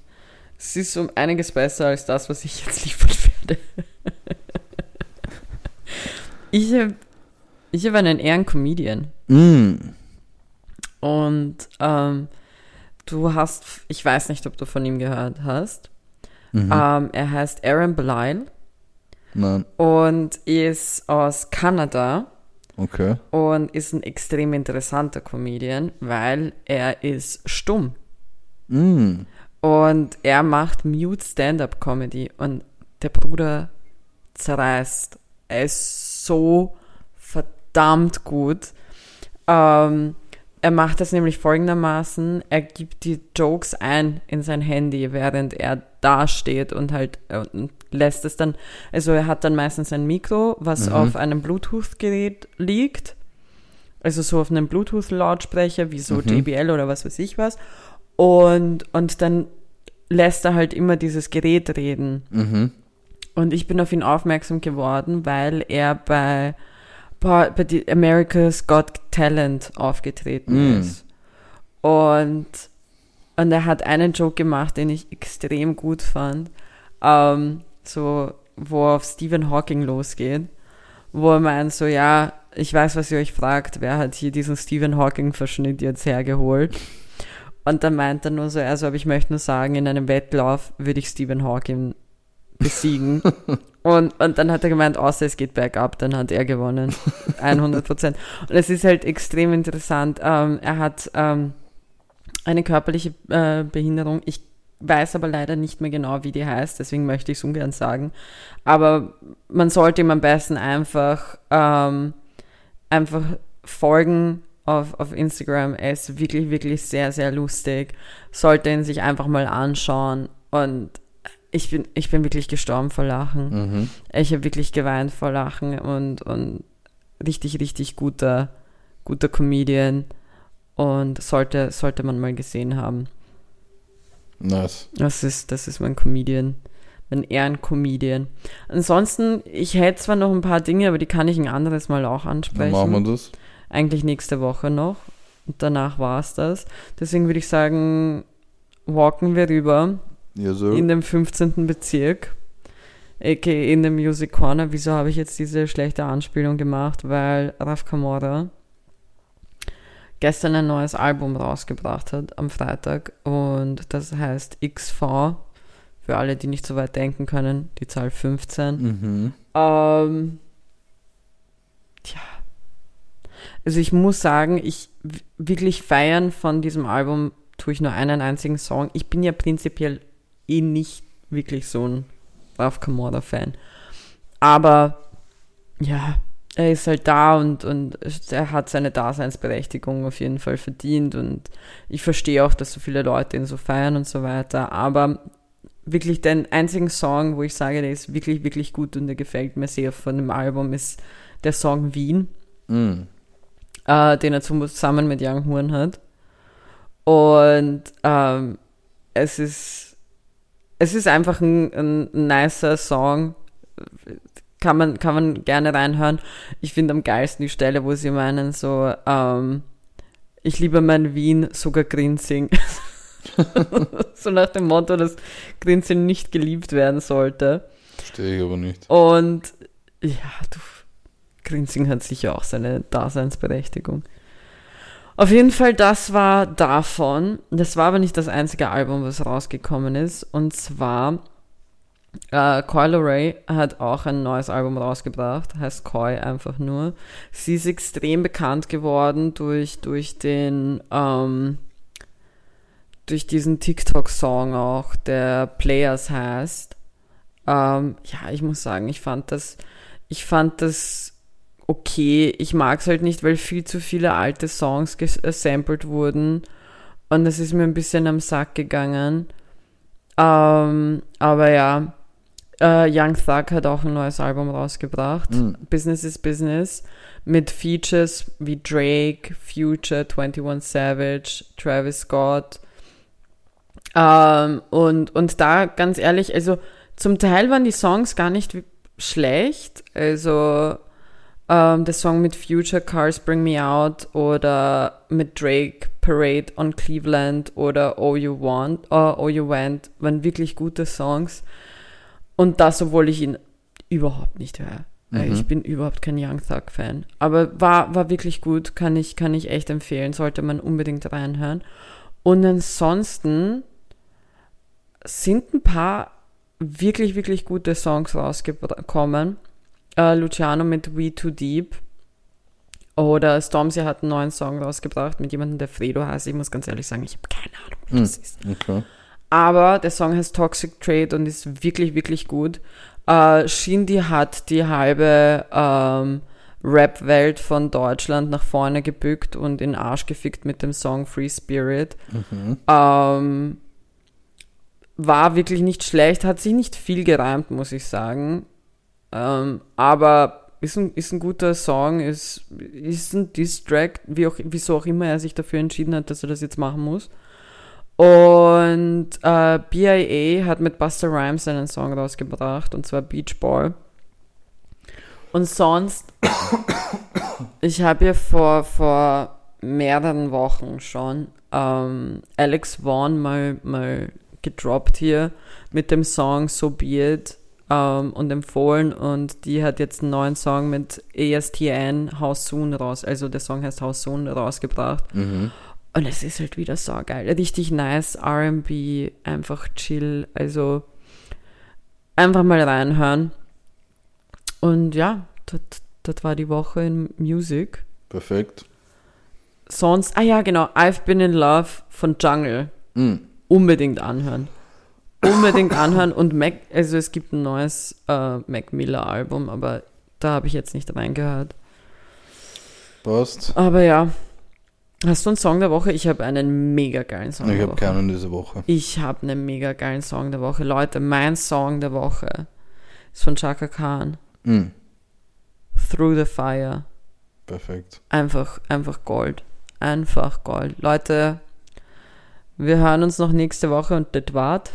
Speaker 1: Es ist um einiges besser als das, was ich jetzt liefern werde. ich habe ich hab einen Ehrencomedian.
Speaker 2: Mm.
Speaker 1: Und ähm, du hast, ich weiß nicht, ob du von ihm gehört hast.
Speaker 2: Mhm.
Speaker 1: Ähm, er heißt Aaron Belial
Speaker 2: Nein,
Speaker 1: und ist aus Kanada
Speaker 2: okay.
Speaker 1: und ist ein extrem interessanter Comedian, weil er ist stumm.
Speaker 2: Mm.
Speaker 1: Und er macht Mute Stand-Up Comedy und der Bruder zerreißt. Er ist so verdammt gut. Ähm, er macht das nämlich folgendermaßen, er gibt die Jokes ein in sein Handy, während er da steht und halt äh, und lässt es dann, also er hat dann meistens ein Mikro, was
Speaker 2: Mhm.
Speaker 1: auf einem Bluetooth-Gerät liegt, also so auf einem Bluetooth-Lautsprecher, wie so
Speaker 2: Mhm.
Speaker 1: JBL oder was weiß ich was, und, und dann lässt er halt immer dieses Gerät reden.
Speaker 2: Mhm.
Speaker 1: Und ich bin auf ihn aufmerksam geworden, weil er bei, bei, bei die America's Got Talent aufgetreten
Speaker 2: Mm.
Speaker 1: ist. Und, und er hat einen Joke gemacht, den ich extrem gut fand. Ähm, so, wo auf Stephen Hawking losgeht. Wo er meint so, ja, ich weiß, was ihr euch fragt, wer hat hier diesen Stephen Hawking-Verschnitt jetzt hergeholt? Und dann meint er nur so, also, aber ich möchte nur sagen, in einem Wettlauf würde ich Stephen Hawking besiegen. und, und dann hat er gemeint, außer es geht bergab, dann hat er gewonnen. 100 Prozent. Und es ist halt extrem interessant. Ähm, er hat ähm, eine körperliche äh, Behinderung. Ich weiß aber leider nicht mehr genau, wie die heißt, deswegen möchte ich es ungern sagen. Aber man sollte ihm am besten einfach, ähm, einfach folgen auf, auf Instagram. Er ist wirklich, wirklich sehr, sehr lustig. Sollte ihn sich einfach mal anschauen. Und ich bin, ich bin wirklich gestorben vor Lachen.
Speaker 2: Mhm.
Speaker 1: Ich habe wirklich geweint vor Lachen und, und richtig, richtig guter, guter Comedian. Und sollte, sollte man mal gesehen haben.
Speaker 2: Nice.
Speaker 1: Das ist, das ist mein Comedian. Mein Ehrencomedian. Ansonsten, ich hätte zwar noch ein paar Dinge, aber die kann ich ein anderes Mal auch
Speaker 2: Dann
Speaker 1: ansprechen.
Speaker 2: machen wir das.
Speaker 1: Eigentlich nächste Woche noch. Und danach war es das. Deswegen würde ich sagen, walken wir rüber
Speaker 2: Ja, so.
Speaker 1: in dem 15. Bezirk. A.k.a. in dem Music Corner. Wieso habe ich jetzt diese schlechte Anspielung gemacht? Weil Raf Kamora gestern ein neues Album rausgebracht hat am Freitag und das heißt XV. Für alle, die nicht so weit denken können, die Zahl 15.
Speaker 2: Mhm.
Speaker 1: Ähm, tja. Also ich muss sagen, ich wirklich feiern von diesem Album tue ich nur einen einzigen Song. Ich bin ja prinzipiell eh nicht wirklich so ein Ralph Kamora-Fan. Aber ja, er ist halt da und, und er hat seine Daseinsberechtigung auf jeden Fall verdient und ich verstehe auch, dass so viele Leute ihn so feiern und so weiter. Aber wirklich den einzigen Song, wo ich sage, der ist wirklich, wirklich gut und der gefällt mir sehr von dem Album, ist der Song Wien,
Speaker 2: Mm.
Speaker 1: äh, den er zusammen mit Young Horn hat. Und ähm, es ist es ist einfach ein, ein nicer Song. Kann man, kann man gerne reinhören. Ich finde am geilsten die Stelle, wo sie meinen, so, ähm, ich liebe mein Wien, sogar Grinsing. so nach dem Motto, dass Grinsing nicht geliebt werden sollte.
Speaker 2: Verstehe ich aber nicht.
Speaker 1: Und ja, du, Grinsing hat sicher auch seine Daseinsberechtigung. Auf jeden Fall, das war davon. Das war aber nicht das einzige Album, was rausgekommen ist. Und zwar, äh, Coil Ray hat auch ein neues Album rausgebracht, heißt Koi einfach nur. Sie ist extrem bekannt geworden durch, durch den, ähm, durch diesen TikTok-Song auch, der Players heißt. Ähm, ja, ich muss sagen, ich fand das, ich fand das okay. Ich mag es halt nicht, weil viel zu viele alte Songs gesampelt wurden. Und das ist mir ein bisschen am Sack gegangen. Ähm, aber ja, äh, Young Thug hat auch ein neues Album rausgebracht.
Speaker 2: Mm.
Speaker 1: Business is Business. Mit Features wie Drake, Future, 21 Savage, Travis Scott. Ähm, und, und da ganz ehrlich, also zum Teil waren die Songs gar nicht schlecht. Also ähm, der Song mit Future Cars Bring Me Out oder mit Drake Parade on Cleveland oder Oh You Want, uh, Oh You Went waren wirklich gute Songs. Und das, obwohl ich ihn überhaupt nicht höre. Äh,
Speaker 2: Mhm.
Speaker 1: Ich bin überhaupt kein Young Thug Fan. Aber war, war wirklich gut, kann ich, kann ich echt empfehlen, sollte man unbedingt reinhören. Und ansonsten sind ein paar wirklich, wirklich gute Songs rausgekommen. Äh, Luciano mit We Too Deep. Oder Stormzy hat einen neuen Song rausgebracht mit jemandem, der Fredo heißt. Ich muss ganz ehrlich sagen, ich habe keine Ahnung, wer
Speaker 2: Hm.
Speaker 1: das ist.
Speaker 2: Okay.
Speaker 1: Aber der Song heißt Toxic Trade und ist wirklich, wirklich gut. Äh, Shindy hat die halbe ähm, Rap-Welt von Deutschland nach vorne gebückt und in Arsch gefickt mit dem Song Free Spirit.
Speaker 2: Mhm.
Speaker 1: Ähm, war wirklich nicht schlecht, hat sich nicht viel gereimt, muss ich sagen. Ähm, aber ist ein, ist ein guter Song, ist, ist ein Diss-Track, wie auch, wieso auch immer er sich dafür entschieden hat, dass er das jetzt machen muss. Und äh, BIA hat mit Buster Rhymes einen Song rausgebracht, und zwar Beach Ball. Und sonst, ich habe ja vor, vor mehreren Wochen schon ähm, Alex Vaughn mal, mal gedroppt hier mit dem Song So Be It ähm, und empfohlen und die hat jetzt einen neuen Song mit ESTN How Soon raus, also der Song heißt How Soon rausgebracht
Speaker 2: Mhm.
Speaker 1: und es ist halt wieder so geil, richtig nice R&B, einfach chill, also einfach mal reinhören und ja, das, war die Woche in Music.
Speaker 2: Perfekt.
Speaker 1: Sonst, ah ja genau, I've Been in Love von Jungle
Speaker 2: Mhm.
Speaker 1: unbedingt anhören. Unbedingt anhören und Mac, also es gibt ein neues äh, Mac Miller Album, aber da habe ich jetzt nicht reingehört.
Speaker 2: Passt.
Speaker 1: Aber ja, hast du einen Song der Woche? Ich habe einen mega geilen Song
Speaker 2: Ich
Speaker 1: der
Speaker 2: habe
Speaker 1: Woche.
Speaker 2: keinen diese Woche.
Speaker 1: Ich habe einen mega geilen Song der Woche. Leute, mein Song der Woche ist von Chaka Khan.
Speaker 2: Mhm.
Speaker 1: Through the Fire.
Speaker 2: Perfekt.
Speaker 1: Einfach, einfach Gold. Einfach Gold. Leute, wir hören uns noch nächste Woche und das war's.